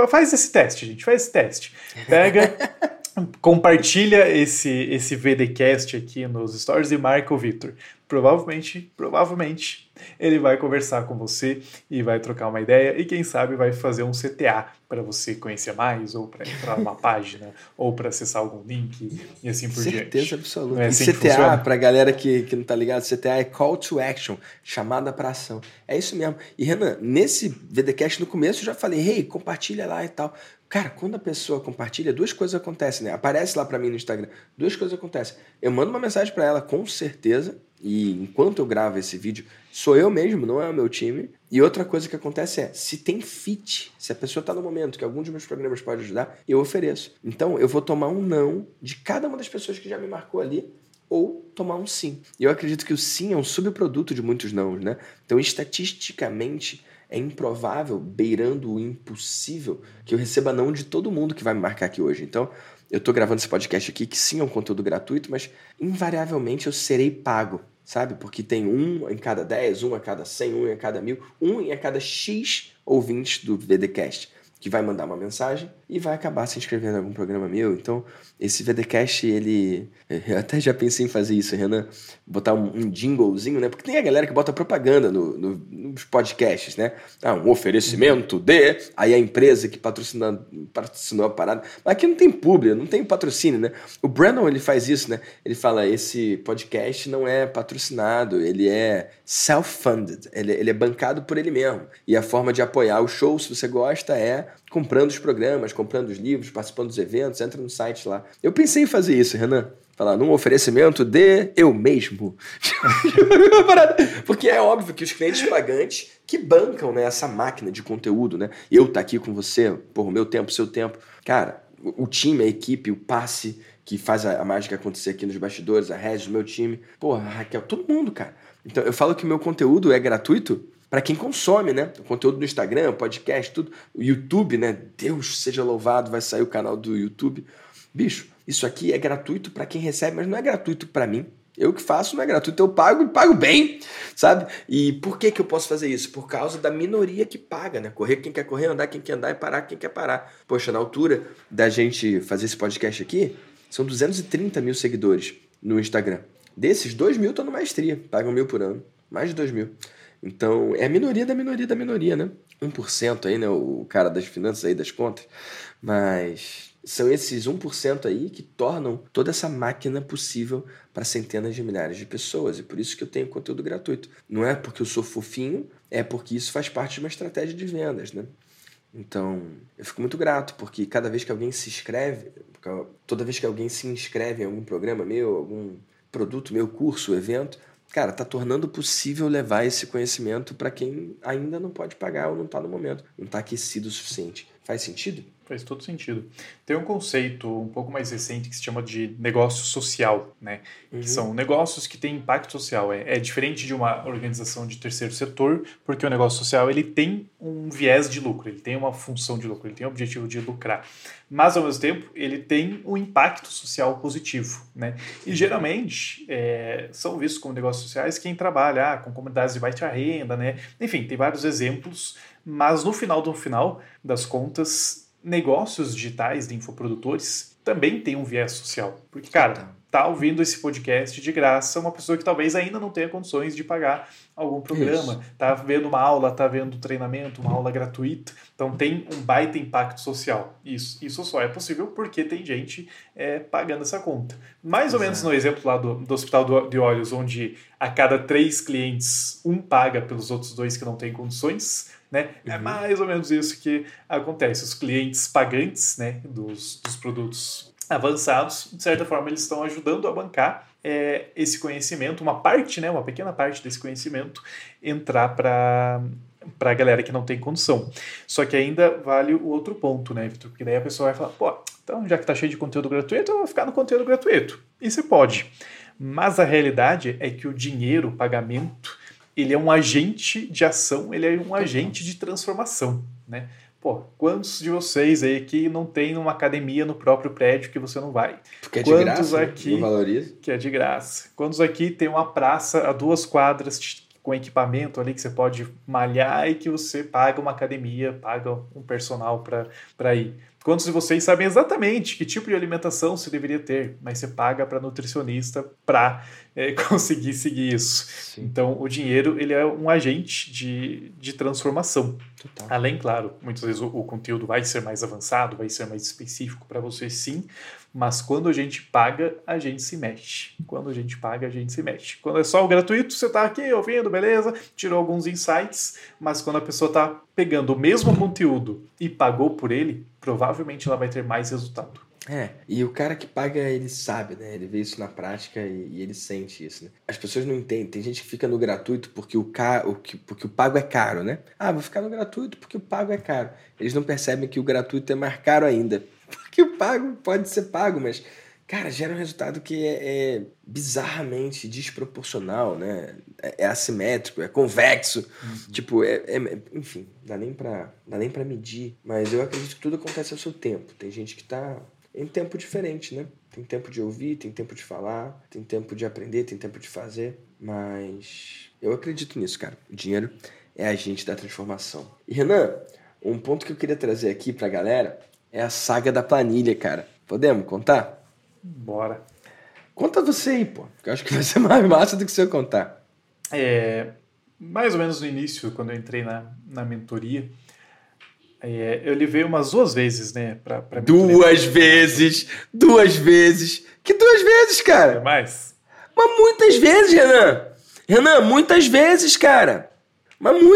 Faz esse teste, gente, faz esse teste. Pega, <laughs> compartilha esse, esse VDcast aqui nos stories e marca o Victor provavelmente, provavelmente ele vai conversar com você e vai trocar uma ideia e quem sabe vai fazer um CTA para você conhecer mais ou para entrar numa <laughs> página ou para acessar algum link e assim por Certeza diante. Certeza absoluta. É assim e CTA, para galera que, que não tá ligado, CTA é Call to Action, chamada para ação. É isso mesmo. E Renan, nesse VDcast no começo eu já falei, hey, compartilha lá e tal. Cara, quando a pessoa compartilha, duas coisas acontecem, né? Aparece lá para mim no Instagram. Duas coisas acontecem. Eu mando uma mensagem para ela, com certeza, e enquanto eu gravo esse vídeo, sou eu mesmo, não é o meu time. E outra coisa que acontece é, se tem fit, se a pessoa está no momento que algum dos meus programas pode ajudar, eu ofereço. Então, eu vou tomar um não de cada uma das pessoas que já me marcou ali, ou tomar um sim. E eu acredito que o sim é um subproduto de muitos não, né? Então, estatisticamente, é improvável, beirando o impossível, que eu receba não de todo mundo que vai me marcar aqui hoje. Então, eu estou gravando esse podcast aqui, que sim é um conteúdo gratuito, mas invariavelmente eu serei pago, sabe? Porque tem um em cada 10, um a cada 100, um em cada mil, um em cada X ouvintes do VDcast que vai mandar uma mensagem e vai acabar se inscrevendo em algum programa meu. Então, esse VDcast, ele. <laughs> Eu até já pensei em fazer isso, Renan. Botar um, um jinglezinho, né? Porque tem a galera que bota propaganda no, no, nos podcasts, né? Ah, um oferecimento de. Aí a empresa que patrocina, patrocinou a parada. Mas aqui não tem público, não tem patrocínio, né? O Brandon, ele faz isso, né? Ele fala: esse podcast não é patrocinado, ele é self-funded, ele, ele é bancado por ele mesmo. E a forma de apoiar o show, se você gosta, é comprando os programas, comprando os livros, participando dos eventos, entra no site lá. Eu pensei em fazer isso, Renan. Falar num oferecimento de eu mesmo. <laughs> Porque é óbvio que os clientes pagantes que bancam né, essa máquina de conteúdo, né? Eu tá aqui com você, por meu tempo, seu tempo. Cara, o time, a equipe, o passe que faz a, mágica acontecer aqui nos bastidores, a Regis, meu time, porra, Raquel, todo mundo, cara. Então eu falo que meu conteúdo é gratuito para quem consome, né? O conteúdo no Instagram, podcast, tudo. O YouTube, né? Deus seja louvado, vai sair o canal do YouTube. Bicho, isso aqui é gratuito para quem recebe, mas não é gratuito para mim. Eu que faço não é gratuito, eu pago e pago bem, sabe? E por que, que eu posso fazer isso? Por causa da minoria que paga, né? Correr quem quer correr, andar quem quer andar e parar quem quer parar. Poxa, na altura da gente fazer esse podcast aqui, são 230 mil seguidores no Instagram. Desses, 2 mil estão no maestria, pagam mil por ano. Mais de 2 mil. Então, é a minoria da minoria da minoria, né? 1% aí, né? O cara das finanças aí, das contas. Mas são esses 1% aí que tornam toda essa máquina possível para centenas de milhares de pessoas. E por isso que eu tenho conteúdo gratuito. Não é porque eu sou fofinho, é porque isso faz parte de uma estratégia de vendas, né? Então, eu fico muito grato, porque cada vez que alguém se inscreve, toda vez que alguém se inscreve em algum programa meu, algum produto meu, curso, evento, cara, tá tornando possível levar esse conhecimento para quem ainda não pode pagar ou não está no momento, não está aquecido o suficiente. Faz sentido? Faz todo sentido. Tem um conceito um pouco mais recente que se chama de negócio social, né? Uhum. Que são negócios que têm impacto social. É, é, diferente de uma organização de terceiro setor, porque o negócio social ele tem um viés de lucro, ele tem uma função de lucro, ele tem o objetivo de lucrar. Mas, ao mesmo tempo, ele tem um impacto social positivo, né? E, geralmente, é, são vistos como negócios sociais quem trabalha ah, com comunidades de baixa renda, né? Enfim, tem vários exemplos, mas no final do final das contas, negócios digitais de infoprodutores também tem um viés social. Porque, cara, tá ouvindo esse podcast de graça uma pessoa que talvez ainda não tenha condições de pagar algum programa, Isso. tá vendo uma aula, tá vendo treinamento, uma aula gratuita, então tem um baita impacto social. Isso, isso só é possível porque tem gente é, pagando essa conta. Mais Exato. ou menos no exemplo lá do, do Hospital de Olhos, onde a cada três clientes, um paga pelos outros dois que não têm condições, né? É uhum. É mais ou menos isso que acontece. Os clientes pagantes né, dos, dos produtos avançados, de certa forma, eles estão ajudando a bancar é, esse conhecimento, uma parte, né, uma pequena parte desse conhecimento, entrar para para a galera que não tem condição. Só que ainda vale o outro ponto, né, Vitor? Porque daí a pessoa vai falar, pô, então já que tá cheio de conteúdo gratuito, eu vou ficar no conteúdo gratuito. E você pode. Mas a realidade é que o dinheiro, o pagamento, ele é um agente de ação, ele é um agente de transformação, né? Pô, quantos de vocês aí que não tem uma academia no próprio prédio que você não vai? Porque é de quantos graça, aqui, não valoriza? Que é de graça. Quantos aqui tem uma praça a duas quadras com equipamento ali que você pode malhar e que você paga uma academia, paga um personal para ir? Quantos de vocês sabem exatamente que tipo de alimentação se deveria ter, mas você paga para nutricionista para é, eh, <laughs> conseguir seguir isso? Sim. Então, o dinheiro ele é um agente de, de transformação. Total. Além, claro, muitas vezes o, o, conteúdo vai ser mais avançado, vai ser mais específico para você, sim, mas quando a gente paga, a gente se mexe. Quando a gente paga, a gente se mexe. Quando é só o gratuito, você está aqui ouvindo, beleza, tirou alguns insights, mas quando a pessoa está pegando o mesmo conteúdo e pagou por ele, provavelmente ela vai ter mais resultado. É, e o cara que paga, ele sabe, né? Ele vê isso na prática e, e ele sente isso, né? As pessoas não entendem. Tem gente que fica no gratuito porque o, ca... o que... porque o pago é caro, né? Ah, vou ficar no gratuito porque o pago é caro. Eles não percebem que o gratuito é mais caro ainda. <laughs> Porque o pago pode ser pago, mas, cara, gera um resultado que é, é bizarramente desproporcional, né? É, é assimétrico, é convexo. Uhum. Tipo, é, é, enfim, dá nem, pra, dá nem pra medir. Mas eu acredito que tudo acontece ao seu tempo. Tem gente que tá em tempo diferente, né? Tem tempo de ouvir, tem tempo de falar, tem tempo de aprender, tem tempo de fazer. Mas eu acredito nisso, cara. O dinheiro é agente da transformação. E Renan, um ponto que eu queria trazer aqui pra galera é a saga da planilha, cara. Podemos contar? Bora. Conta você aí, pô. Eu acho que vai ser <laughs> mais massa do que se eu contar. É, mais ou menos no início, quando eu entrei na, na mentoria, é, eu levei umas duas vezes, né? Pra, pra duas vezes! Duas vezes! Que duas vezes, cara? É mais? Mas muitas vezes, Renan! Renan, muitas vezes, cara! Mas mu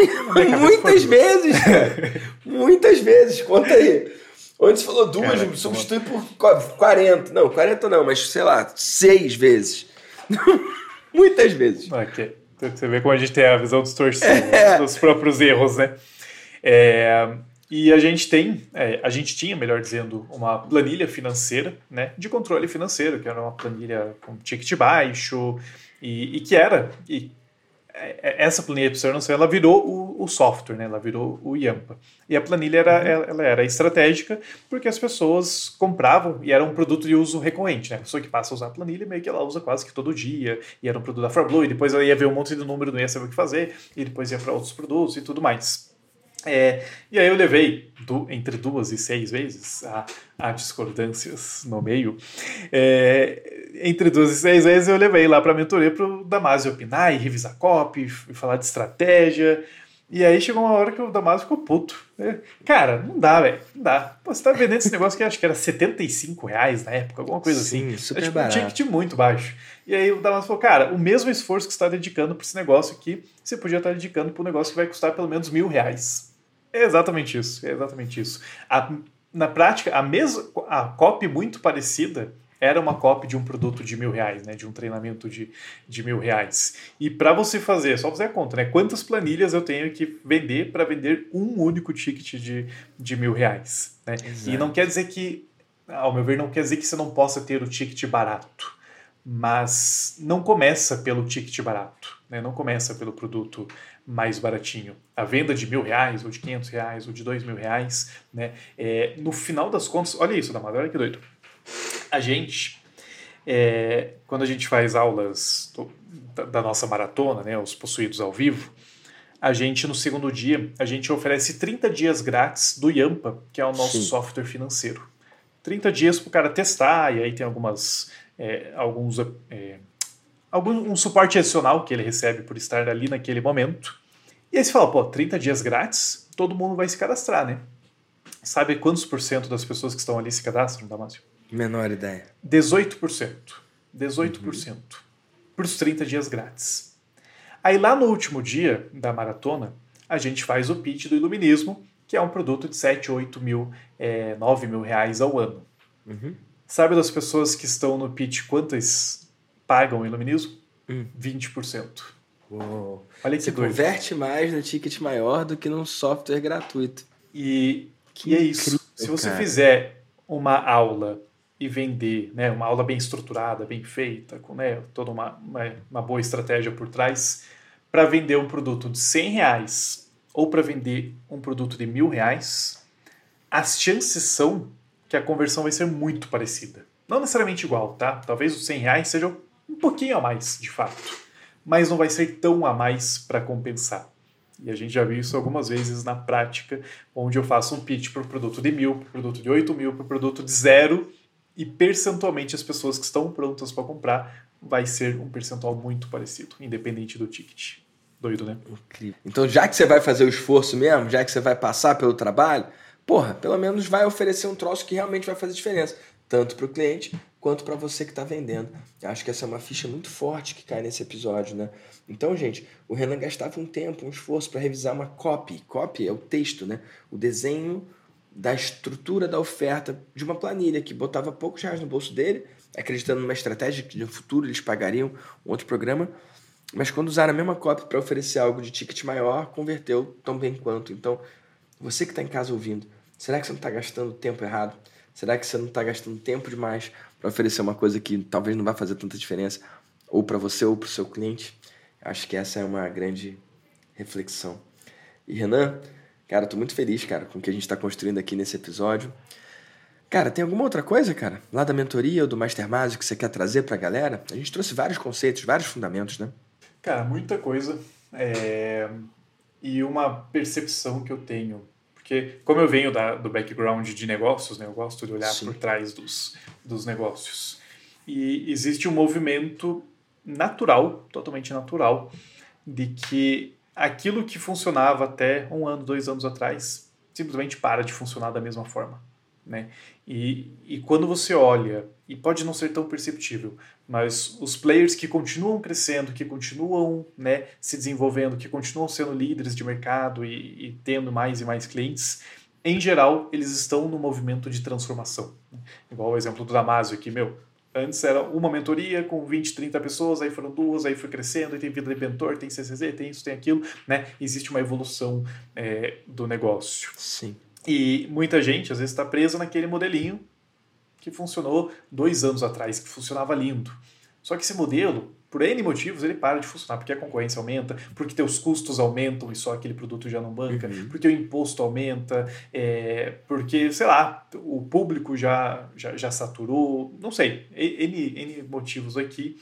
muitas vezes, cara! <laughs> muitas vezes! Conta aí! Você falou duas, Cara, substitui por 40. Não, 40 não, mas sei lá, seis vezes. <laughs> Muitas vezes. Okay. Você vê como a gente tem a visão distorcida <laughs> é. dos próprios erros, né? É, E a gente tem, é, a gente tinha, melhor dizendo, uma planilha financeira, né, de controle financeiro, que era uma planilha com ticket baixo e, e que era, e essa planilha de observação ela virou o, o, software, né? ela virou o Yampa. E a planilha era, uhum. ela, ela, era estratégica porque as pessoas compravam e era um produto de uso recorrente. Né? A pessoa que passa a usar a planilha, meio que ela usa quase que todo dia, e era um produto da Farblue, e depois ela ia ver um monte de número, não ia saber o que fazer, e depois ia para outros produtos e tudo mais. É, e aí eu levei do, entre duas e seis vezes, há, há discordâncias no meio, é, entre duas e seis vezes eu levei lá para a mentoria para o Damasio opinar e revisar copy, e falar de estratégia, e aí chegou uma hora que o Damasio ficou puto. Cara, não dá, velho, não dá. Pô, você tá vendendo esse negócio que acho que era 75 reais na época, alguma coisa Sim, assim. super é, tipo, barato. Um ticket muito baixo. E aí o Damasio falou, cara, o mesmo esforço que você está dedicando para esse negócio aqui, você podia estar tá dedicando para um negócio que vai custar pelo menos mil reais. É exatamente isso, é exatamente isso. A, na prática, a mesma a copy muito parecida era uma copy de um produto de mil reais, né, de um treinamento de, de mil reais. E para você fazer, só fazer a conta, né, quantas planilhas eu tenho que vender para vender um único ticket de, de mil reais. Né? E não quer dizer que, ao meu ver, não quer dizer que você não possa ter o ticket barato, mas não começa pelo ticket barato, né? não começa pelo produto mais baratinho. A venda de mil reais, ou de quinhentos reais, ou de dois mil reais, né? É, no final das contas, olha isso, Damada, olha que doido. A gente, é, quando a gente faz aulas do, da, da, nossa maratona, né, os possuídos ao vivo, a gente, no segundo dia, a gente oferece 30 dias grátis do Yampa, que é o nosso Sim. software financeiro. 30 dias para o cara testar, e aí tem algumas, é, alguns é, algum um suporte adicional que ele recebe por estar ali naquele momento. E aí você fala, pô, 30 dias grátis, todo mundo vai se cadastrar, né? Sabe quantos por cento das pessoas que estão ali se cadastram, Damásio? Menor ideia. 18%. 18%. Uhum. Por os 30 dias grátis. Aí lá no último dia da maratona, a gente faz o pitch do Iluminismo, que é um produto de 7, 8 mil, é, 9 mil reais ao ano. Uhum. Sabe das pessoas que estão no pitch quantas pagam o iluminismo? Hum. 20%. Uou. Olha que Você doido. converte mais no ticket maior do que num software gratuito. E, que e é isso. Se você cara. fizer uma aula e vender, né, uma aula bem estruturada, bem feita, com né, toda uma, uma, uma boa estratégia por trás, para vender um produto de 100 reais ou para vender um produto de mil reais, as chances são que a conversão vai ser muito parecida. Não necessariamente igual, tá? Talvez os 100 reais sejam um pouquinho a mais, de fato, mas não vai ser tão a mais para compensar. E a gente já viu isso algumas vezes na prática, onde eu faço um pitch para o produto de mil, para o produto de 8 mil, para o produto de zero, e percentualmente as pessoas que estão prontas para comprar vai ser um percentual muito parecido, independente do ticket. Doido, né? Incrível. Então, já que você vai fazer o esforço mesmo, já que você vai passar pelo trabalho, porra, pelo menos vai oferecer um troço que realmente vai fazer diferença, tanto para o cliente quanto para você que está vendendo. Eu acho que essa é uma ficha muito forte que cai nesse episódio, né? Então, gente, o Renan gastava um tempo, um esforço para revisar uma copy. Copy é o texto, né? O desenho da estrutura da oferta de uma planilha que botava poucos reais no bolso dele, acreditando numa estratégia que no futuro eles pagariam um outro programa, mas quando usaram a mesma copy para oferecer algo de ticket maior, converteu tão bem quanto. Então, você que está em casa ouvindo, será que você não está gastando tempo errado? Será que você não está gastando tempo demais para oferecer uma coisa que talvez não vai fazer tanta diferença, ou para você ou para o seu cliente. Acho que essa é uma grande reflexão. E Renan, cara, tô muito feliz, cara, com o que a gente está construindo aqui nesse episódio. Cara, tem alguma outra coisa, cara? Lá da mentoria ou do Mastermind que você quer trazer para a galera? A gente trouxe vários conceitos, vários fundamentos, né? Cara, muita coisa. É... E uma percepção que eu tenho porque, como eu venho da, do background de negócios, né, eu gosto de olhar Sim. por trás dos, dos negócios. E existe um movimento natural, totalmente natural, de que aquilo que funcionava até um ano, dois anos atrás, simplesmente para de funcionar da mesma forma. Né? E, e quando você olha, e pode não ser tão perceptível, mas os players que continuam crescendo, que continuam né, se desenvolvendo, que continuam sendo líderes de mercado e, e tendo mais e mais clientes, em geral, eles estão no movimento de transformação. Né? Igual o exemplo do Damasio aqui, meu, Antes era uma mentoria com 20, 30 pessoas, aí foram duas, aí foi crescendo, aí tem vida de mentor, tem CCZ, tem isso, tem aquilo, né? Existe uma evolução é, do negócio. Sim. E muita gente, às vezes, está presa naquele modelinho que funcionou dois anos atrás, que funcionava lindo. Só que esse modelo, por N motivos, ele para de funcionar, porque a concorrência aumenta, porque teus custos aumentam e só aquele produto já não banca, uhum. porque o imposto aumenta, é, porque, sei lá, o público já, já, já saturou, não sei, N, N motivos aqui.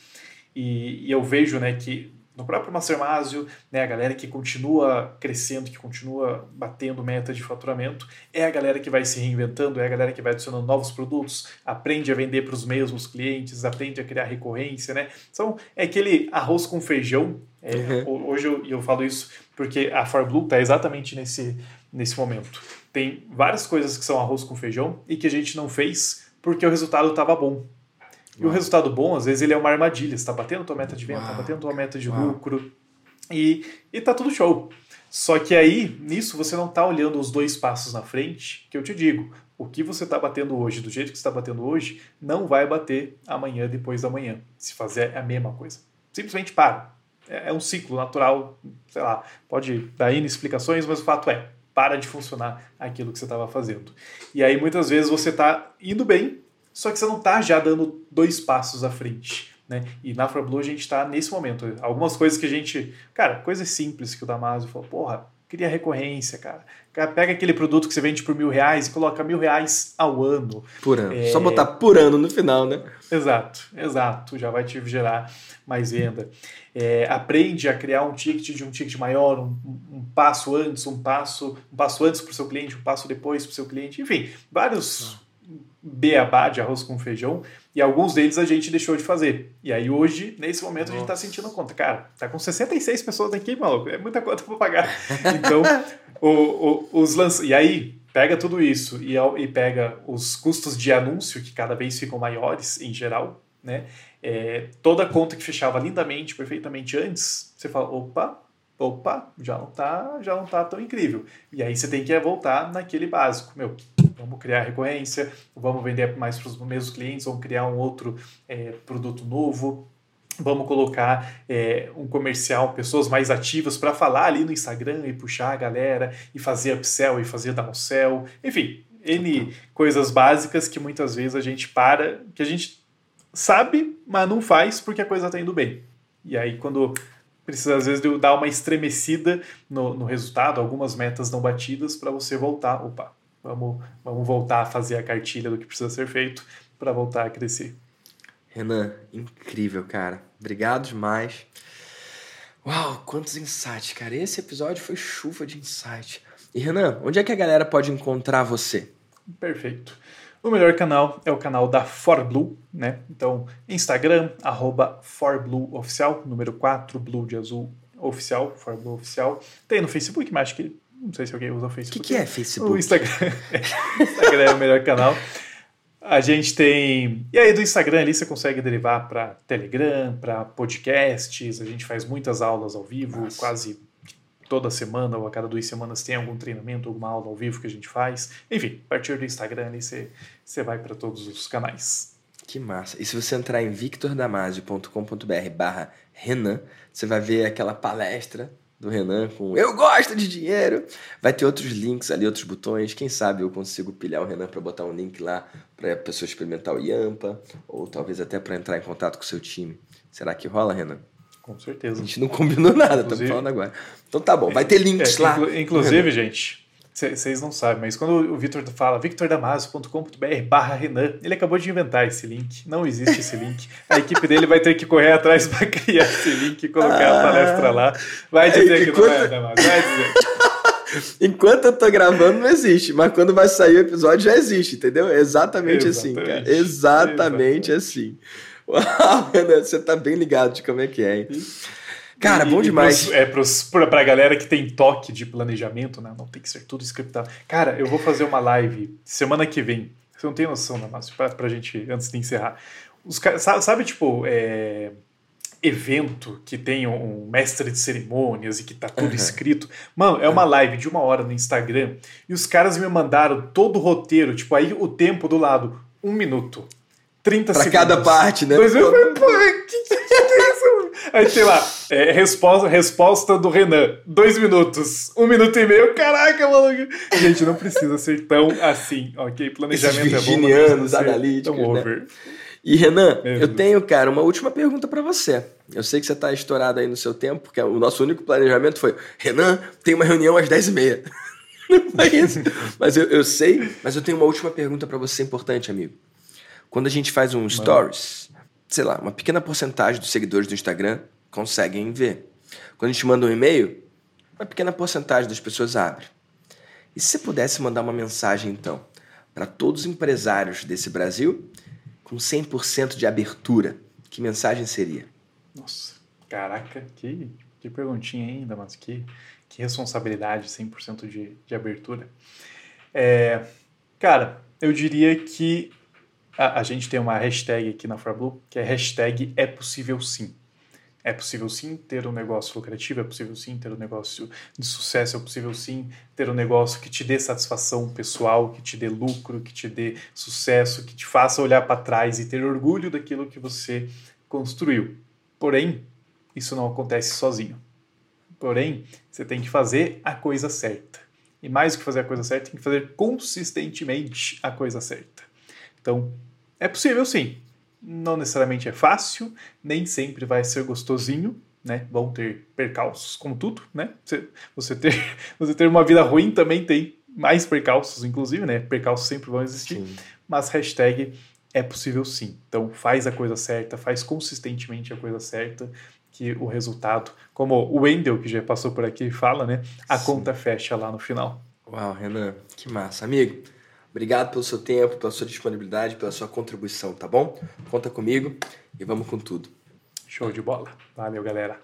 E, e eu vejo né, que no próprio Mastermásio, né, a galera que continua crescendo, que continua batendo meta de faturamento, é a galera que vai se reinventando, é a galera que vai adicionando novos produtos, aprende a vender para os mesmos clientes, aprende a criar recorrência, né? Então, é aquele arroz com feijão. É, uhum. Hoje eu, eu falo isso porque a ForBlue está exatamente nesse, nesse momento. Tem várias coisas que são arroz com feijão e que a gente não fez porque o resultado estava bom. E o resultado bom, às vezes, ele é uma armadilha. Você está batendo tua meta de venda, está batendo tua meta de Uau. lucro. E, e tá tudo show. Só que aí, nisso, você não está olhando os dois passos na frente, que eu te digo, o que você está batendo hoje, do jeito que você está batendo hoje, não vai bater amanhã, depois da manhã. Se fazer a mesma coisa. Simplesmente para. É, é um ciclo natural, sei lá, pode dar N explicações, mas o fato é, para de funcionar aquilo que você estava fazendo. E aí, muitas vezes, você está indo bem, só que você não está já dando dois passos à frente. Né? E na ForBlue a gente está nesse momento. Algumas coisas que a gente. Cara, coisas simples que o Damaso falou, porra, queria recorrência, cara. Pega aquele produto que você vende por mil reais e coloca mil reais ao ano. Por ano. É... Só botar por ano no final, né? Exato, exato. Já vai te gerar mais venda. É, aprende a criar um ticket de um ticket maior, um, um passo antes, um passo, um passo antes para o seu cliente, um passo depois para o seu cliente. Enfim, vários beabá de arroz com feijão, e alguns deles a gente deixou de fazer. E aí hoje, nesse momento, Nossa. a gente está sentindo conta. Cara, tá com 66 pessoas aqui, maluco, é muita conta para pagar. <laughs> Então, o, o, os lanç... E aí, pega tudo isso e, e pega os custos de anúncio, que cada vez ficam maiores em geral, né? É, toda conta que fechava lindamente, perfeitamente antes, você fala, opa, opa, já não tá, já não tá tão incrível. E aí você tem que voltar naquele básico, meu, vamos criar recorrência, vamos vender mais para os mesmos clientes, vamos criar um outro é, produto novo, vamos colocar é, um comercial, pessoas mais ativas para falar ali no Instagram e puxar a galera e fazer upsell e fazer downsell, enfim, N coisas básicas que muitas vezes a gente para, que a gente sabe, mas não faz porque a coisa está indo bem. E aí quando precisa às vezes dar uma estremecida no, no resultado, algumas metas não batidas para você voltar, opa, Vamos, vamos voltar a fazer a cartilha do que precisa ser feito para voltar a crescer. Renan, incrível, cara. Obrigado demais. Uau, quantos insights, cara. Esse episódio foi chuva de insight. E Renan, onde é que a galera pode encontrar você? Perfeito. O melhor canal é o canal da ForBlue, né? Então, Instagram, arroba ForBlueOficial, número 4, Blue de azul oficial, ForBlue Oficial. Tem no Facebook, mas acho que não sei se alguém usa o Facebook. O que, que, é Facebook? O Instagram. <laughs> Instagram é o melhor canal. A gente tem. E aí, do Instagram ali você consegue derivar para Telegram, para podcasts. A gente faz muitas aulas ao vivo, Nossa. quase toda semana ou a cada duas semanas tem algum treinamento, alguma aula ao vivo que a gente faz. Enfim, a partir do Instagram ali você, você vai para todos os canais. Que massa. E se você entrar em victordamasio.com.br barra Renan, você vai ver aquela palestra do Renan com Eu gosto de dinheiro. Vai ter outros links ali, outros botões. Quem sabe eu consigo pilhar o Renan para botar um link lá para a pessoa experimentar o Yampa, ou talvez até para entrar em contato com o seu time. Será que rola, Renan? Com certeza. A gente não combinou nada, estamos falando agora. Então tá bom, vai ter links é, lá. Inclusive, gente, vocês não sabem, mas quando o Victor fala victordamaso.com.br barra Renan, ele acabou de inventar esse link. Não existe esse link. A equipe dele vai ter que correr atrás para criar esse link e colocar ah, a palestra lá. Vai dizer é, que não é, Damaso, vai dizer. <laughs> Enquanto eu tô gravando, não existe. Mas quando vai sair o episódio, já existe, entendeu? É exatamente, exatamente. assim, cara. Exatamente, exatamente. assim. <laughs> Uau, Renan, você tá bem ligado de como é que é, hein? Cara, e, bom demais. Pros, é, pros, pra, pra galera que tem toque de planejamento, né? Não tem que ser tudo scriptado. Cara, eu vou fazer uma live semana que vem. Você não tem noção, Damasio, pra, pra gente, antes de encerrar. Os, sabe, sabe, tipo, é, evento que tem um mestre de cerimônias e que tá tudo uhum. escrito. Mano, é uma live de uma hora no Instagram e os caras me mandaram todo o roteiro, tipo, aí o tempo do lado, um minuto. 30 pra segundos. Pra cada parte, né? Dois, eu falei, pô, que, que, que Aí sei lá, é, resposta, resposta do Renan, dois minutos, um minuto e meio, caraca, maluco. Gente, não precisa ser tão assim, ok? Planejamento Esses é bom, virginianos analíticos, tão né? over. E Renan, Mesmo. eu tenho, cara, uma última pergunta pra você. Eu sei que você tá estourado aí no seu tempo, porque o nosso único planejamento foi: Renan, tem uma reunião às 10h30. <laughs> Não foi isso. Mas eu, eu sei, mas eu tenho uma última pergunta pra você importante, amigo. Quando a gente faz um stories, sei lá, uma pequena porcentagem dos seguidores do Instagram conseguem ver. Quando a gente manda um e-mail, uma pequena porcentagem das pessoas abre. E se pudesse mandar uma mensagem, então, para todos os empresários desse Brasil, com 100% de abertura, que mensagem seria? Nossa, caraca, que, que perguntinha ainda, mas que, que responsabilidade, 100% de, de abertura. É, cara, eu diria que a, a gente tem uma hashtag aqui na ForBlue, que é hashtag é possível sim. É possível sim ter um negócio lucrativo, é possível sim ter um negócio de sucesso, é possível sim ter um negócio que te dê satisfação pessoal, que te dê lucro, que te dê sucesso, que te faça olhar para trás e ter orgulho daquilo que você construiu. Porém, isso não acontece sozinho. Porém, você tem que fazer a coisa certa. E mais do que fazer a coisa certa, tem que fazer consistentemente a coisa certa. Então, é possível sim. Não necessariamente é fácil, nem sempre vai ser gostosinho, né? Vão ter percalços, como tudo, né? Você, você, ter, <laughs> você ter uma vida ruim também tem mais percalços, inclusive, né? Percalços sempre vão existir. Sim. Mas hashtag é possível sim. Então faz a coisa certa, faz consistentemente a coisa certa, que o resultado, como o Wendel, que já passou por aqui, fala, né? A Sim. conta fecha lá no final. Uau, Renan, que massa. Amigo, obrigado pelo seu tempo, pela sua disponibilidade, pela sua contribuição, tá bom? Conta comigo e vamos com tudo. Show de bola. Valeu, galera.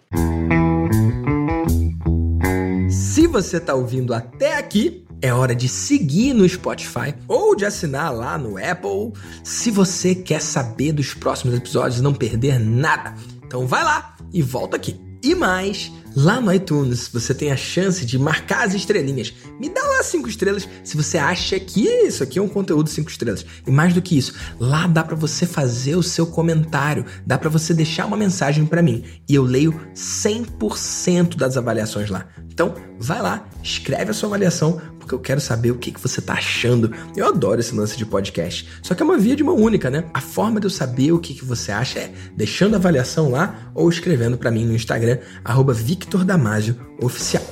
Se você está ouvindo até aqui, é hora de seguir no Spotify ou de assinar lá no Apple se você quer saber dos próximos episódios e não perder nada. Então vai lá e volta aqui. E mais, lá no iTunes você tem a chance de marcar as estrelinhas. Me dá lá cinco estrelas se você acha que isso aqui é um conteúdo cinco estrelas. E mais do que isso, lá dá para você fazer o seu comentário, dá para você deixar uma mensagem para mim e eu leio 100% das avaliações lá. Então, vai lá, escreve a sua avaliação, porque eu quero saber o que, que você tá achando. Eu adoro esse lance de podcast. Só que é uma via de mão única, né? A forma de eu saber o que, que você acha é deixando a avaliação lá ou escrevendo para mim no Instagram, arroba Victor Damasio Oficial.